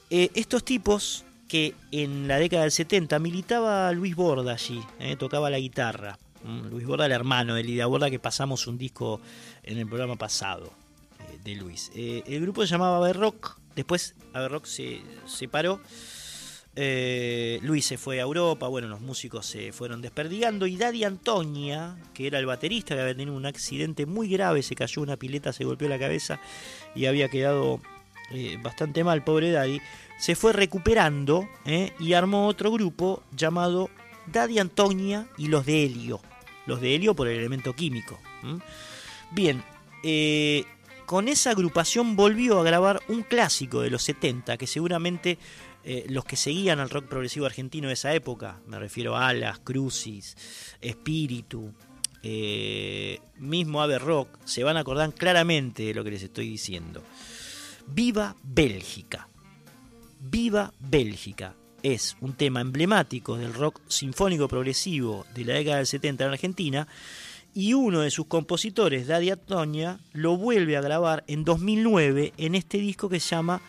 Speaker 3: Estos tipos que en la década del 70 militaba Luis Borda allí, tocaba la guitarra. Mm, Luis Borda, el hermano de Lidia Borda, que pasamos un disco en el programa pasado de Luis. Eh, el grupo se llamaba Averrock, después Averrock se separó. Eh, Luis se fue a Europa, bueno, los músicos se fueron desperdigando y Daddy Antonia, que era el baterista que había tenido un accidente muy grave, se cayó una pileta, se golpeó la cabeza y había quedado eh, bastante mal, pobre Daddy, se fue recuperando y armó otro grupo llamado Daddy Antonia y los de Helio. Los de Helio por el elemento químico. Bien, con esa agrupación volvió a grabar un clásico de los 70 que seguramente eh, los que seguían al rock progresivo argentino de esa época, me refiero a Alas, Crucis, Espíritu, eh, mismo Ave Rock, se van a acordar claramente de lo que les estoy diciendo. Viva Bélgica. Viva Bélgica es un tema emblemático del rock sinfónico progresivo de la década del 70 en Argentina y uno de sus compositores, Daddy Atoña, lo vuelve a grabar en 2009 en este disco que se llama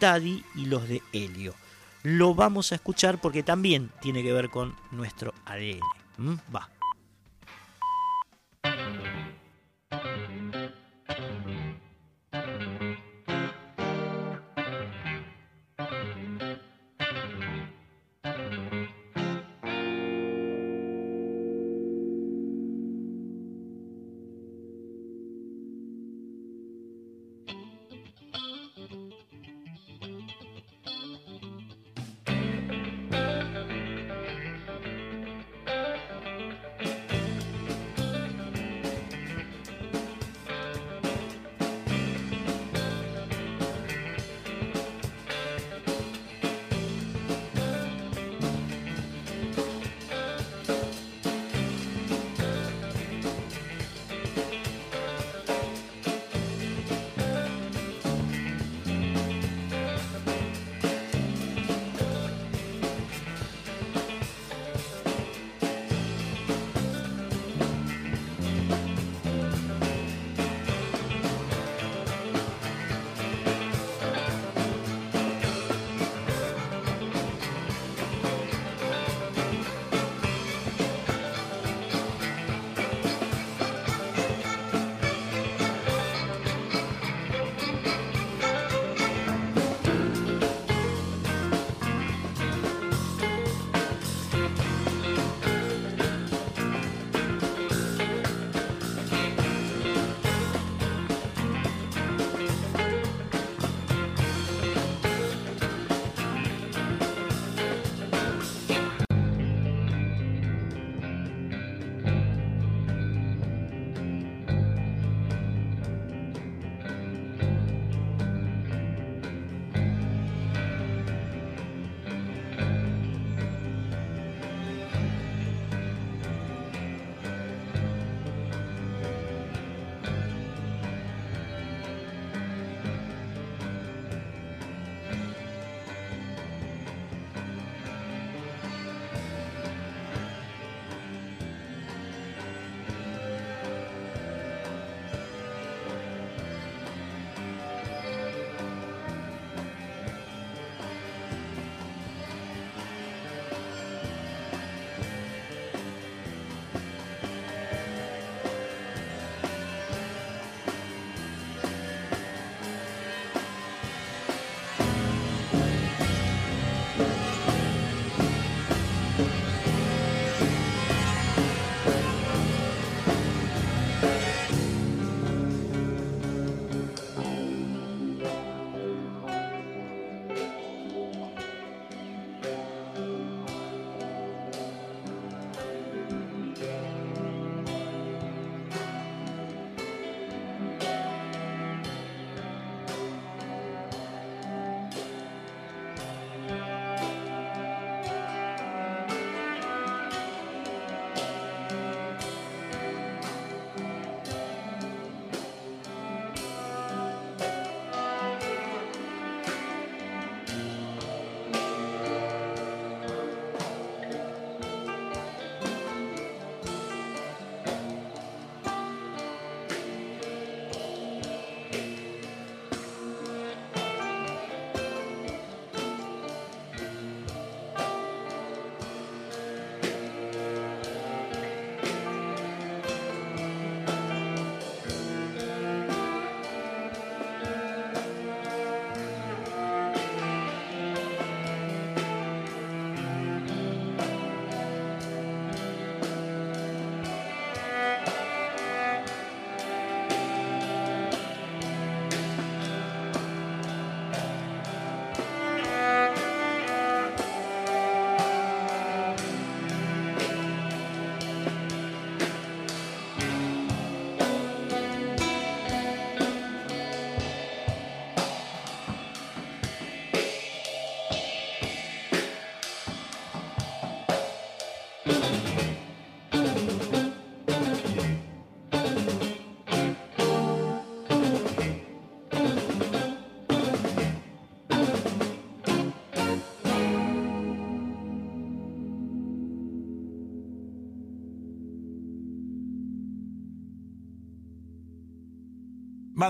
Speaker 3: Daddy y los de Helio. Lo vamos a escuchar porque también tiene que ver con nuestro ADN. ¿Mm? Va.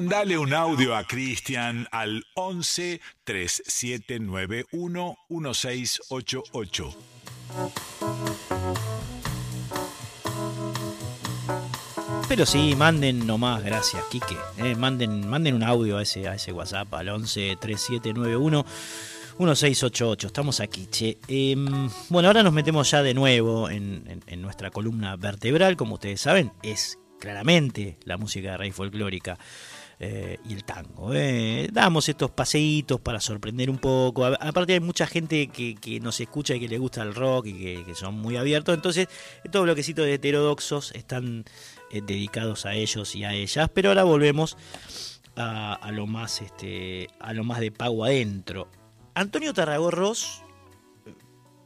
Speaker 2: Mandale un audio a Cristian al 11 3791 1688.
Speaker 3: Pero sí, manden nomás, gracias, Quique. eh, manden, manden un audio a ese, a ese WhatsApp al 11 3791 1688. Estamos aquí, che. Em, bueno, ahora nos metemos ya de nuevo en, en- en nuestra columna vertebral. Como ustedes saben, es claramente la música de raíz folclórica eh, y el tango. eh. Damos estos paseitos para sorprender un poco. A- aparte hay mucha gente que, que nos escucha y que le gusta el rock y que, son muy abiertos. Entonces, estos bloquecitos de heterodoxos están eh, dedicados a ellos y a ellas. Pero ahora volvemos a, lo más este a lo más de pago adentro. Antonio Tarragorros,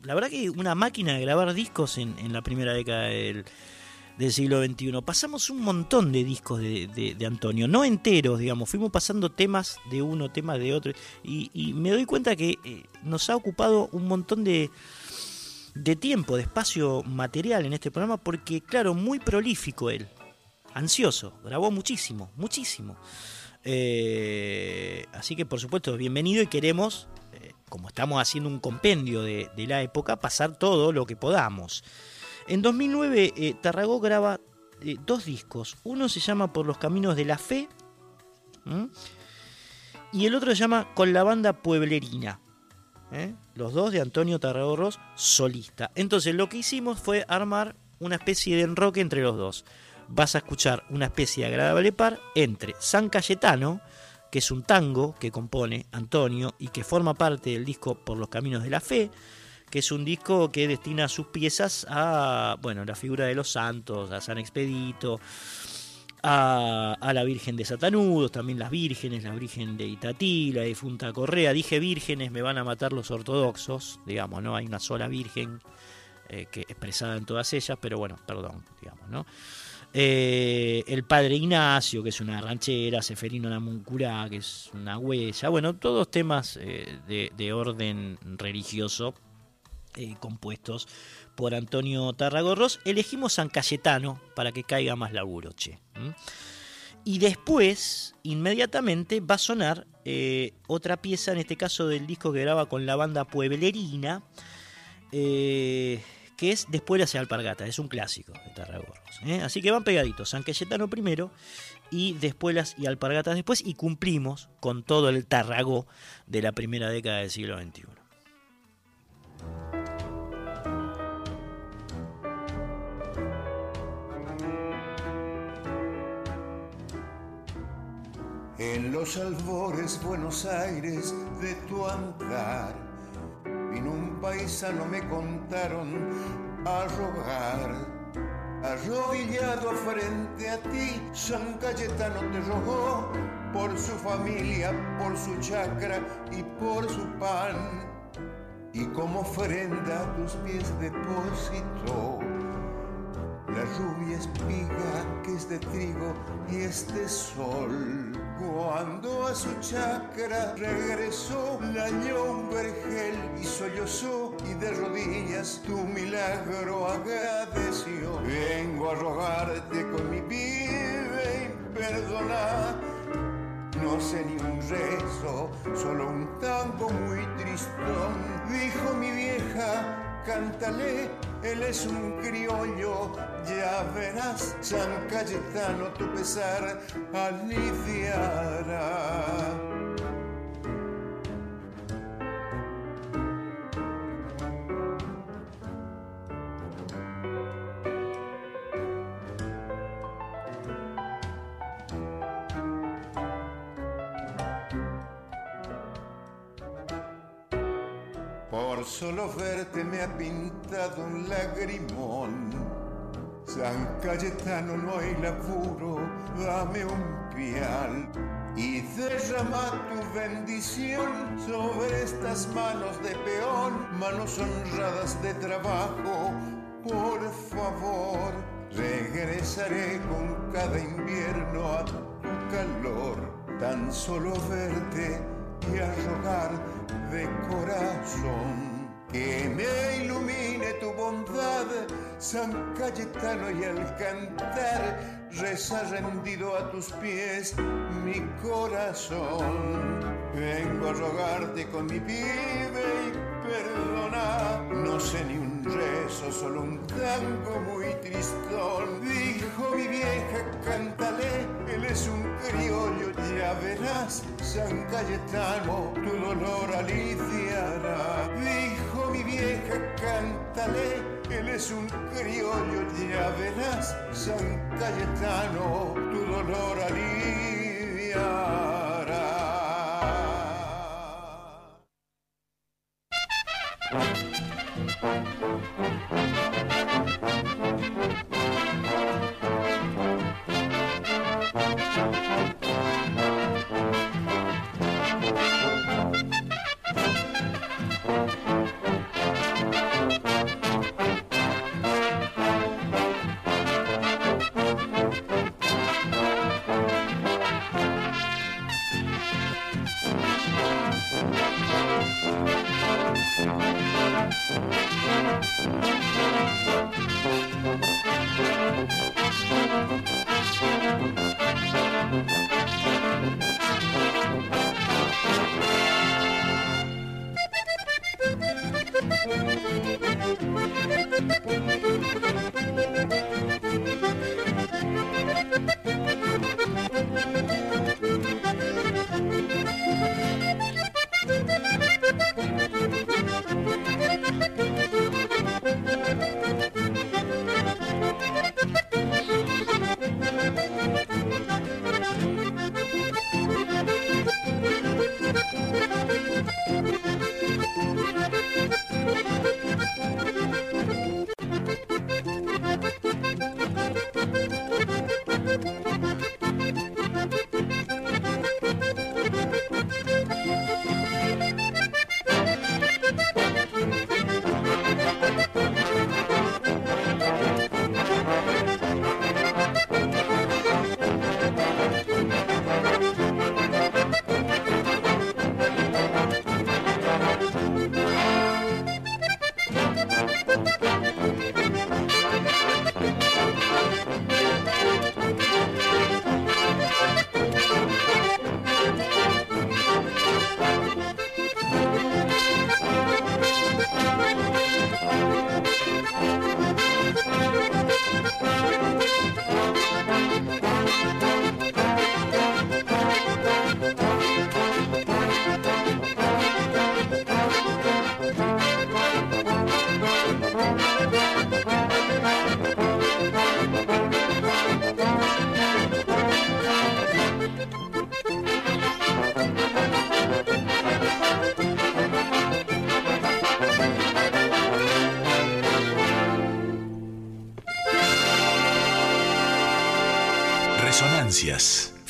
Speaker 3: la verdad que una máquina de grabar discos en, en la primera década del, del siglo XXI. Pasamos un montón de discos de, de- de Antonio, no enteros, digamos, fuimos pasando temas de uno, temas de otro, y, me doy cuenta que eh, nos ha ocupado un montón de, de tiempo, de espacio material en este programa, porque claro, muy prolífico él, ansioso, grabó muchísimo, muchísimo. Eh, así que por supuesto, bienvenido y queremos, eh, como estamos haciendo un compendio de la época, pasar todo lo que podamos. En 2009 eh, Tarragó graba eh, dos discos, uno se llama Por los Caminos de la Fe y el otro se llama Con la Banda Pueblerina. ¿eh? Los dos de Antonio Tarragó Ross, solista. Entonces lo que hicimos fue armar una especie de enroque entre los dos. Vas a escuchar una especie de agradable par entre San Cayetano, que es un tango que compone Antonio y que forma parte del disco Por los Caminos de la Fe, que es un disco que destina sus piezas a, bueno, la figura de los santos, a San Expedito, a, a la Virgen de Satanudos, también las vírgenes, la Virgen de Itatí, la difunta Correa. Dije vírgenes, me van a matar los ortodoxos, digamos, ¿no? Hay una sola virgen eh, que expresada en todas ellas, pero bueno, perdón, digamos, ¿no? Eh, el padre Ignacio, que es una ranchera, Seferino Namuncurá, que es una huella, bueno, todos temas eh, de, de orden religioso eh, compuestos por Antonio Tarragorros. Elegimos San Cayetano para que caiga más laburo, che. Y después, inmediatamente, va a sonar eh, otra pieza, en este caso del disco que graba con la banda Pueblerina, eh, que es Después hacia Alpargata, es un clásico de Tarragorros. Así que van pegaditos, San Cayetano primero y Despuelas y Alpargatas después, y cumplimos con todo el Tarragó de la primera década del siglo XXI.
Speaker 1: En los albores Buenos Aires de tu andar, vino un paisano, me contaron, a rogar. Arrodillado frente a ti, San Cayetano te rogó por su familia, por su chacra y por su pan. Y como ofrenda a tus pies depositó la rubia espiga que es de trigo y es de sol. Cuando a su chacra regresó, la halló un vergel y sollozó y de rodillas tu milagro agradeció. Vengo a rogarte con mi vida y perdona. No sé ni un rezo, solo un tango muy tristón. Dijo mi vieja, cántale, él es un criollo. Ya verás, San Cayetano, tu pesar aliviará. Por solo verte me ha pintado un lagrimón. San Cayetano no hay laburo, dame un pial y derrama tu bendición sobre estas manos de peón, manos honradas de trabajo. Por favor, regresaré con cada invierno a tu calor, tan solo verte y a rogar de corazón. Que me ilumine tu bondad, San Cayetano, y al cantar reza rendido a tus pies mi corazón. Vengo a rogarte con mi pibe y perdona, no sé ni un rezo, solo un tango muy tristón. Dijo mi vieja, cántale, él es un criollo, ya verás, San Cayetano, tu dolor aliviará. Dijo vieja, cántale, él es un criollo, ya verás, San Cayetano, tu dolor aliviará.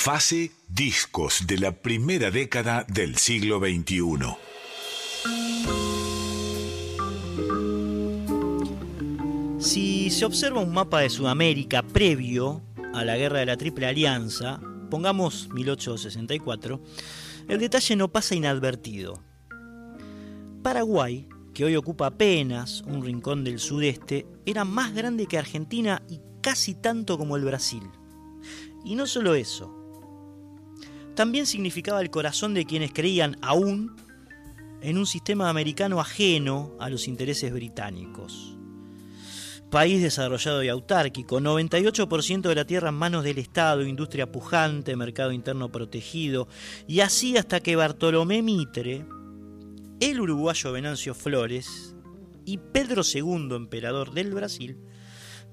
Speaker 2: Fase discos de la primera década del siglo XXI.
Speaker 3: Si se observa un mapa de Sudamérica previo a la guerra de la Triple Alianza, pongamos 1864, el detalle no pasa inadvertido. Paraguay, que hoy ocupa apenas un rincón del sudeste, era más grande que Argentina y casi tanto como el Brasil. Y no solo eso, también significaba el corazón de quienes creían aún en un sistema americano ajeno a los intereses británicos. País desarrollado y autárquico, 98% de la tierra en manos del Estado, industria pujante, mercado interno protegido, y así hasta que Bartolomé Mitre, el uruguayo Venancio Flores y Pedro II, emperador del Brasil,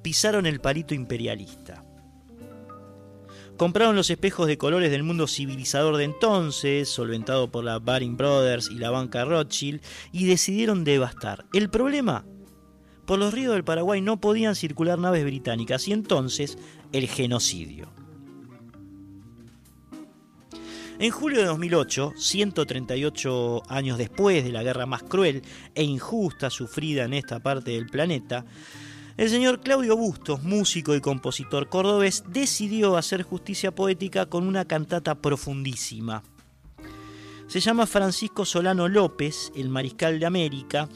Speaker 3: pisaron el palito imperialista. Compraron los espejos de colores del mundo civilizador de entonces, solventado por la Baring Brothers y la banca Rothschild, y decidieron devastar. El problema, por los ríos del Paraguay no podían circular naves británicas y entonces el genocidio. En julio de 2008, 138 años después de la guerra más cruel e injusta sufrida en esta parte del planeta, el señor Claudio Bustos, músico y compositor cordobés, decidió hacer justicia poética con una cantata profundísima. Se llama Francisco Solano López, el Mariscal de América,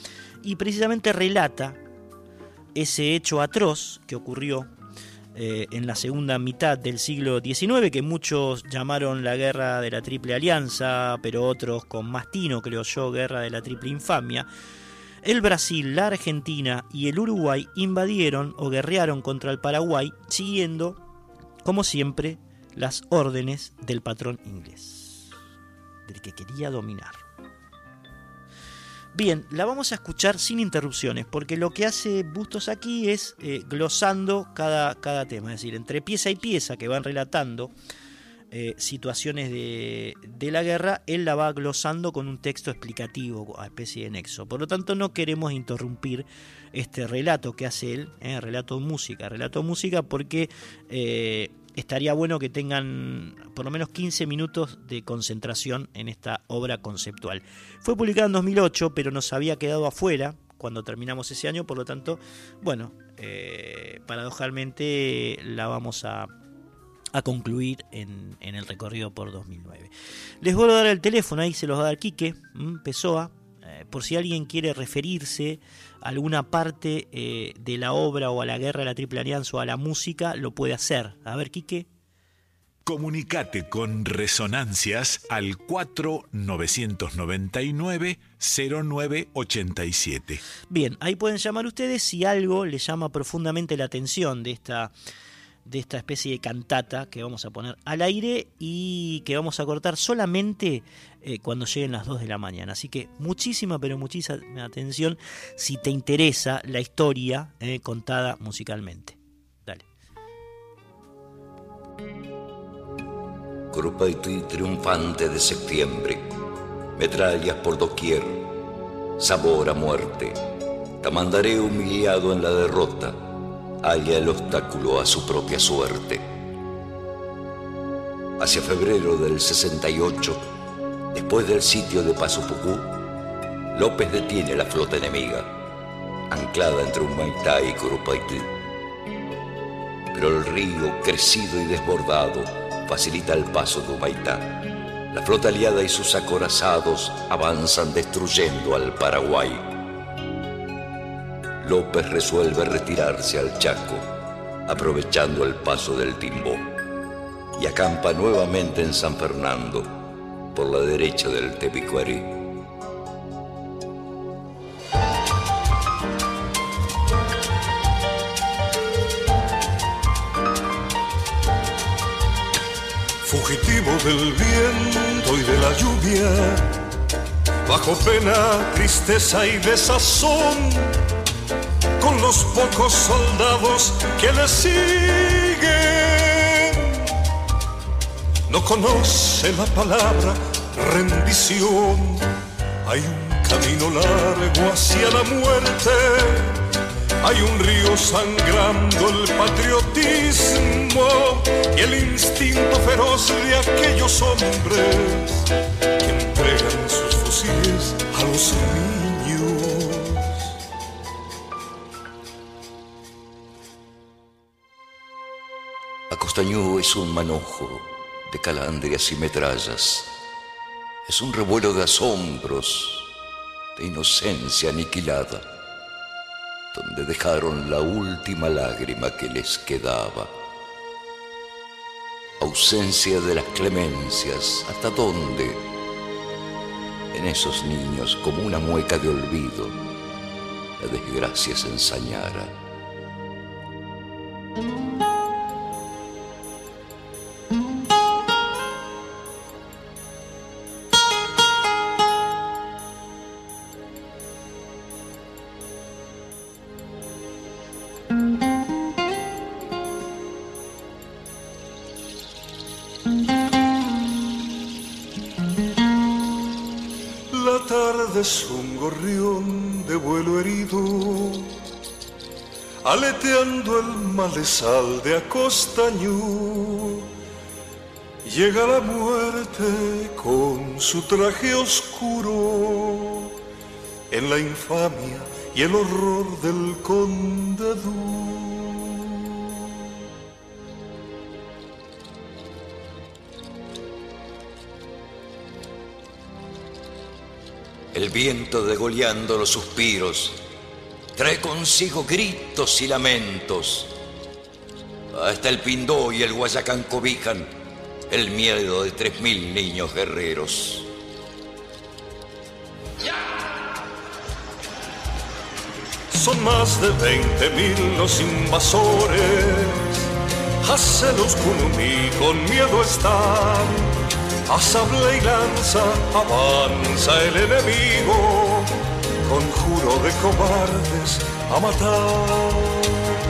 Speaker 3: y precisamente relata ese hecho atroz que ocurrió eh, en la segunda mitad del siglo XIX, que muchos llamaron la guerra de la Triple Alianza, pero otros con más tino, creo yo, guerra de la Triple Infamia. El Brasil, la Argentina y el Uruguay invadieron o guerrearon contra el Paraguay siguiendo, como siempre, las órdenes del patrón inglés, del que quería dominar. Bien, la vamos a escuchar sin interrupciones, porque lo que hace Bustos aquí es eh, glosando cada, cada tema, es decir, entre pieza y pieza que van relatando eh, situaciones de, la guerra, él la va glosando con un texto explicativo, a especie de nexo. Por lo tanto, no queremos interrumpir este relato que hace él, eh, relato música, relato música, porque eh, estaría bueno que tengan por lo menos 15 minutos de concentración en esta obra conceptual. Fue publicada en 2008, pero nos había quedado afuera cuando terminamos ese año, por lo tanto, bueno, eh, paradojalmente la vamos a, a concluir en, en, el recorrido por 2009. Les voy a dar el teléfono, ahí se los va a dar Quique, Pessoa, eh, por si alguien quiere referirse a alguna parte eh, de la obra o a la guerra de la Triple Alianza o a la música, lo puede hacer. A ver, Quique.
Speaker 2: Comunicate con Resonancias al 4999-0987.
Speaker 3: Bien, ahí pueden llamar ustedes si algo les llama profundamente la atención de esta, de esta especie de cantata que vamos a poner al aire y que vamos a cortar solamente eh, cuando lleguen las 2 de la mañana. Así que muchísima, pero muchísima atención si te interesa la historia eh, contada musicalmente. Dale.
Speaker 12: Grupaití triunfante de septiembre, metrallas por doquier, sabor a muerte. Tamandaré humillado en la derrota, halla el obstáculo a su propia suerte. Hacia febrero del 68, después del sitio de Pasupucú, López detiene la flota enemiga, anclada entre Humaitá y Curupaití. Pero el río, crecido y desbordado, facilita el paso de Humaitá. La flota aliada y sus acorazados avanzan destruyendo al Paraguay. López resuelve retirarse al Chaco, aprovechando el paso del Timbó, y acampa nuevamente en San Fernando, por la derecha del Tepicuarí.
Speaker 7: Fugitivo del viento y de la lluvia, bajo pena, tristeza y desazón, con los pocos soldados que le siguen. No conoce la palabra rendición, hay un camino largo hacia la muerte. Hay un río sangrando el patriotismo y el instinto feroz de aquellos hombres que entregan sus fusiles a los niños.
Speaker 12: Acostañú es un manojo de calandrias y metrallas. Es un revuelo de asombros, de inocencia aniquilada donde dejaron la última lágrima que les quedaba. Ausencia de las clemencias, ¿hasta dónde? En esos niños, como una mueca de olvido, la desgracia se ensañara.
Speaker 7: Es un gorrión de vuelo herido, aleteando el malezal de Acostañú. Llega la muerte con su traje oscuro, en la infamia y el horror del condado.
Speaker 12: El viento degoleando los suspiros trae consigo gritos y lamentos. Hasta el Pindó y el Guayacán cobijan el miedo de tres mil niños guerreros.
Speaker 7: Son más de veinte mil los invasores. Hácelos Kunumi con miedo están. A sable y lanza avanza el enemigo. Con juro de cobardes a matar.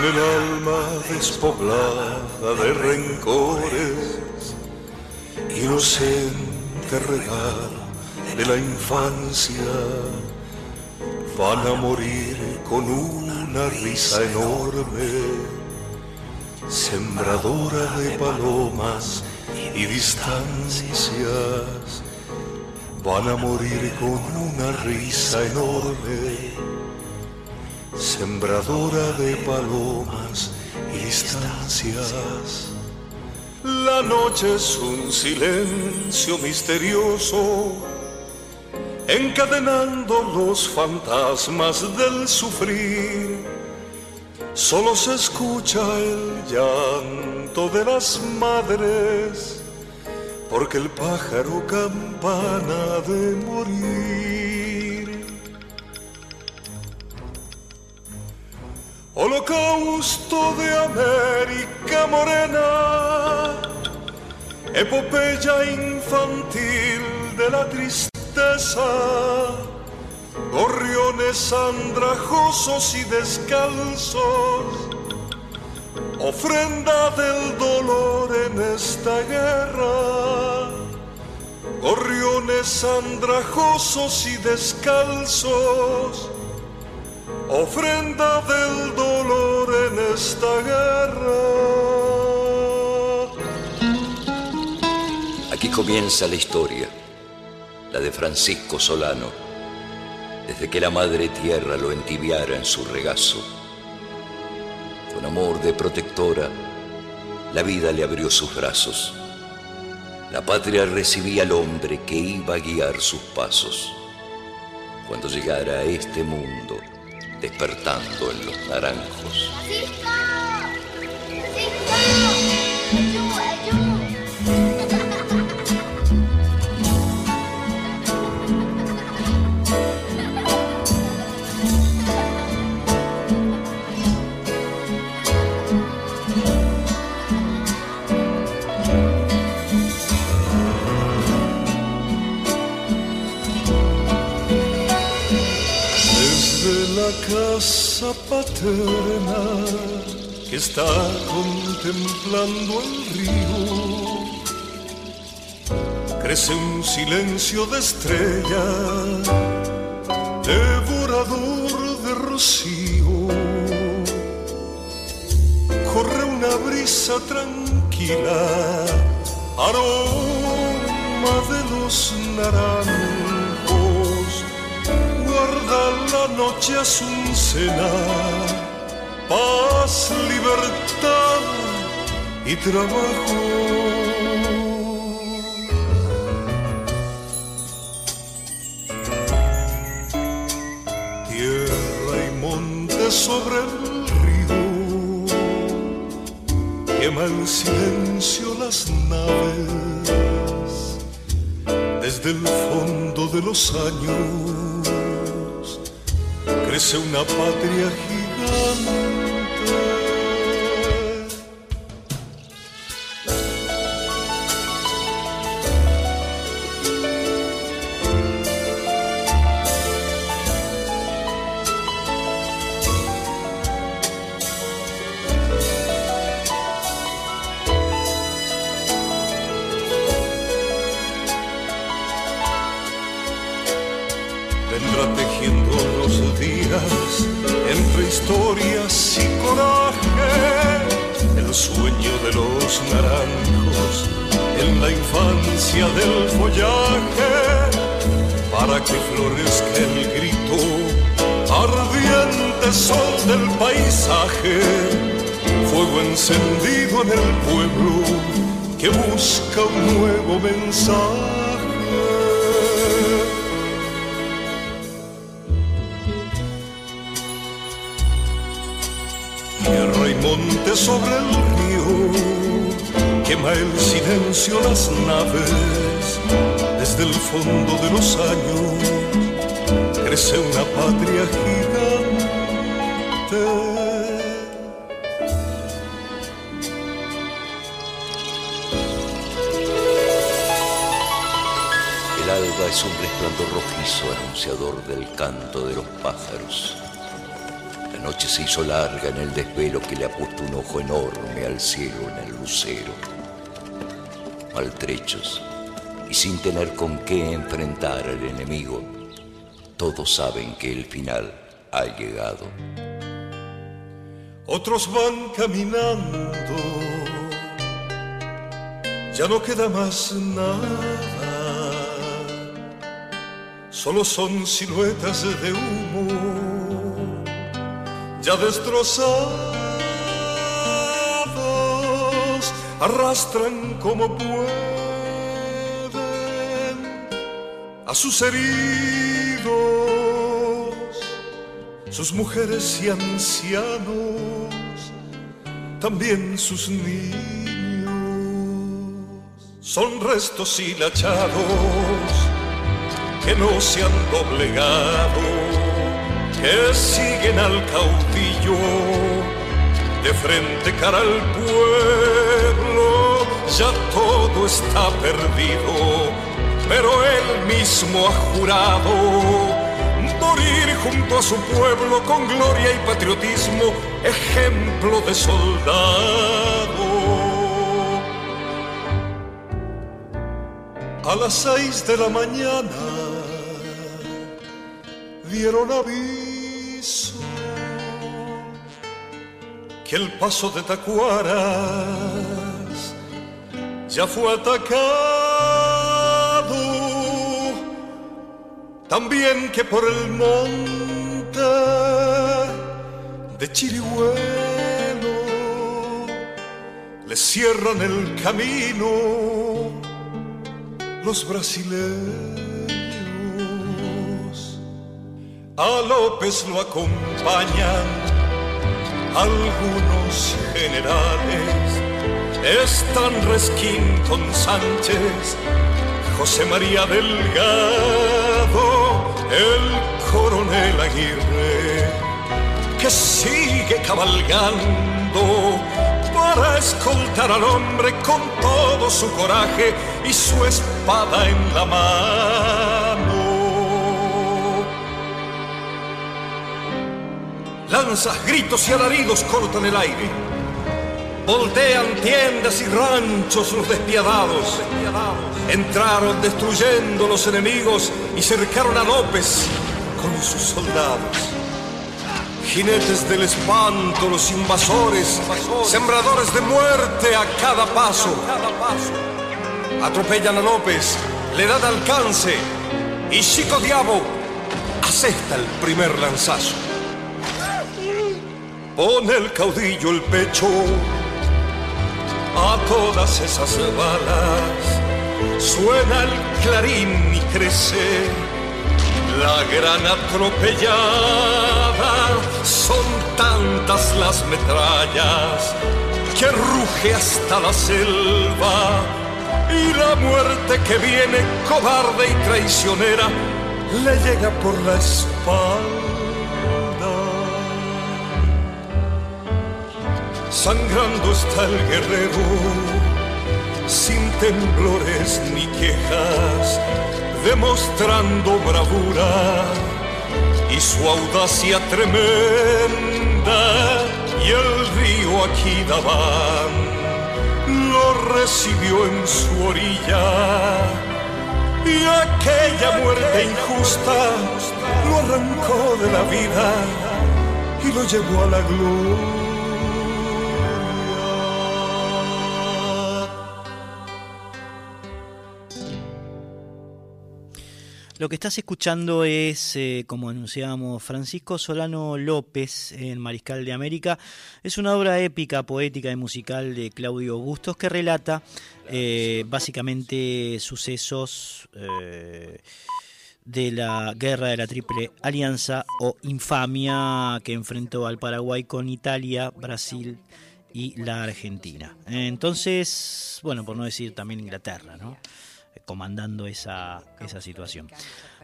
Speaker 7: Con el alma despoblada de rencores, inocente regalo de la infancia, van a morir con una risa enorme, sembradora de palomas y distancias, van a morir con una risa enorme sembradora de palomas y distancias. La noche es un silencio misterioso, encadenando los fantasmas del sufrir. Solo se escucha el llanto de las madres, porque el pájaro campana de morir. Holocausto de América Morena, epopeya infantil de la tristeza, gorriones andrajosos y descalzos, ofrenda del dolor en esta guerra, gorriones andrajosos y descalzos ofrenda del dolor en esta guerra.
Speaker 12: Aquí comienza la historia, la de Francisco Solano, desde que la madre tierra lo entibiara en su regazo. Con amor de protectora, la vida le abrió sus brazos. La patria recibía al hombre que iba a guiar sus pasos. Cuando llegara a este mundo, despertando en los naranjos.
Speaker 7: Casa paterna que está contemplando el río. Crece un silencio de estrella, devorador de rocío. Corre una brisa tranquila, aroma de los naranjos guarda la noche a su cena, paz, libertad y trabajo. Tierra y monte sobre el río, quema el silencio las naves desde el fondo de los años crece una patria gigante. Florezca el grito, ardiente sol del paisaje, fuego encendido en el pueblo que busca un nuevo mensaje. Tierra y monte sobre el río, quema el silencio las naves, desde el fondo de los años crece una patria gigante.
Speaker 12: El alba es un resplandor rojizo anunciador del canto de los pájaros. La noche se hizo larga en el desvelo que le ha puesto un ojo enorme al cielo en el lucero. Maltrechos y sin tener con qué enfrentar al enemigo, todos saben que el final ha llegado.
Speaker 7: Otros van caminando, ya no queda más nada, solo son siluetas de humo, ya destrozados, arrastran como pueden a sus heridos sus mujeres y ancianos, también sus niños. Son restos hilachados que no se han doblegado, que siguen al caudillo de frente cara al pueblo. Ya todo está perdido, pero él mismo ha jurado morir junto a su pueblo con gloria y patriotismo, ejemplo de soldado. A las seis de la mañana dieron aviso que el paso de Tacuaras ya fue atacado también que por el monte de Chirihuelo le cierran el camino los brasileños. A López lo acompañan algunos generales. Están Resquín con Sánchez, José María Delgado, el coronel Aguirre, que sigue cabalgando para escoltar al hombre con todo su coraje y su espada en la mano. Lanzas, gritos y alaridos cortan el aire. Voltean tiendas y ranchos los despiadados. Entraron destruyendo los enemigos y cercaron a López con sus soldados. Jinetes del espanto, los invasores, sembradores de muerte a cada paso. Atropellan a López, le dan alcance y Chico Diabo asesta el primer lanzazo. Pone el caudillo el pecho a todas esas balas. Suena el clarín y crece la gran atropellada. Son tantas las metrallas que ruge hasta la selva. Y la muerte que viene cobarde y traicionera le llega por la espalda. Sangrando está el guerrero, sin temblores ni quejas, demostrando bravura y su audacia tremenda. Y el río aquí Aquidabán lo recibió en su orilla. Y aquella muerte injusta lo arrancó de la vida y lo llevó a la gloria.
Speaker 3: Lo que estás escuchando es, eh, como anunciábamos, Francisco Solano López en Mariscal de América. Es una obra épica, poética y musical de Claudio Bustos que relata eh, básicamente sucesos eh, de la guerra de la Triple Alianza o infamia que enfrentó al Paraguay con Italia, Brasil y la Argentina. Entonces, bueno, por no decir también Inglaterra, ¿no? Comandando esa, esa situación.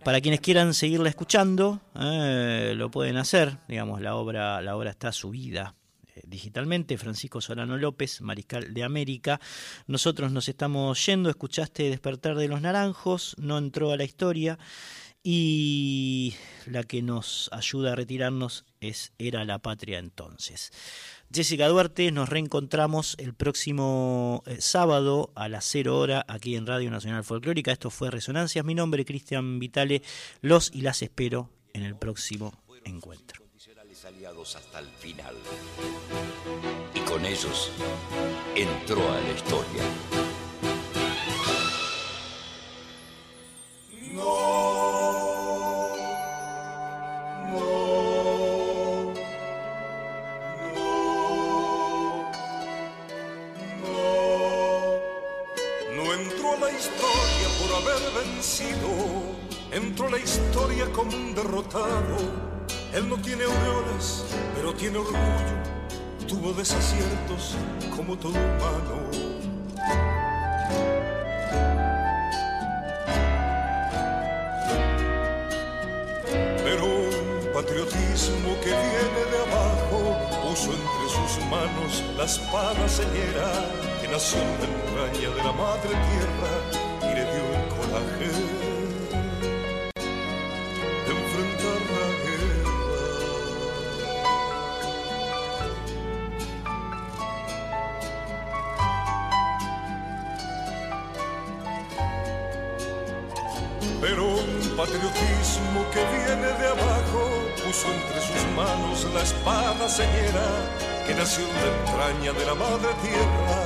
Speaker 3: Para quienes quieran seguirla escuchando, eh, lo pueden hacer. Digamos, la obra, la obra está subida eh, digitalmente. Francisco Solano López, Mariscal de América. Nosotros nos estamos yendo. Escuchaste Despertar de los Naranjos. No entró a la historia. Y la que nos ayuda a retirarnos es Era la Patria entonces. Jessica Duarte, nos reencontramos el próximo eh, sábado a las 0 hora aquí en Radio Nacional Folclórica. Esto fue Resonancias. Mi nombre es Cristian Vitale. Los y las espero en el próximo encuentro.
Speaker 12: aliados hasta el final. Y con ellos entró a la historia.
Speaker 7: No entró la historia como un derrotado. Él no tiene aureolas, pero tiene orgullo, tuvo desaciertos como todo humano. Pero un patriotismo que viene de abajo puso entre sus manos la espada señera que nació en la entraña de la madre tierra de enfrentar la guerra. Pero un patriotismo que viene de abajo puso entre sus manos la espada señera que nació en la entraña de la madre tierra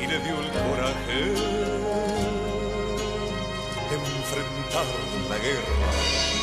Speaker 7: y le dio el coraje de enfrentar la guerra.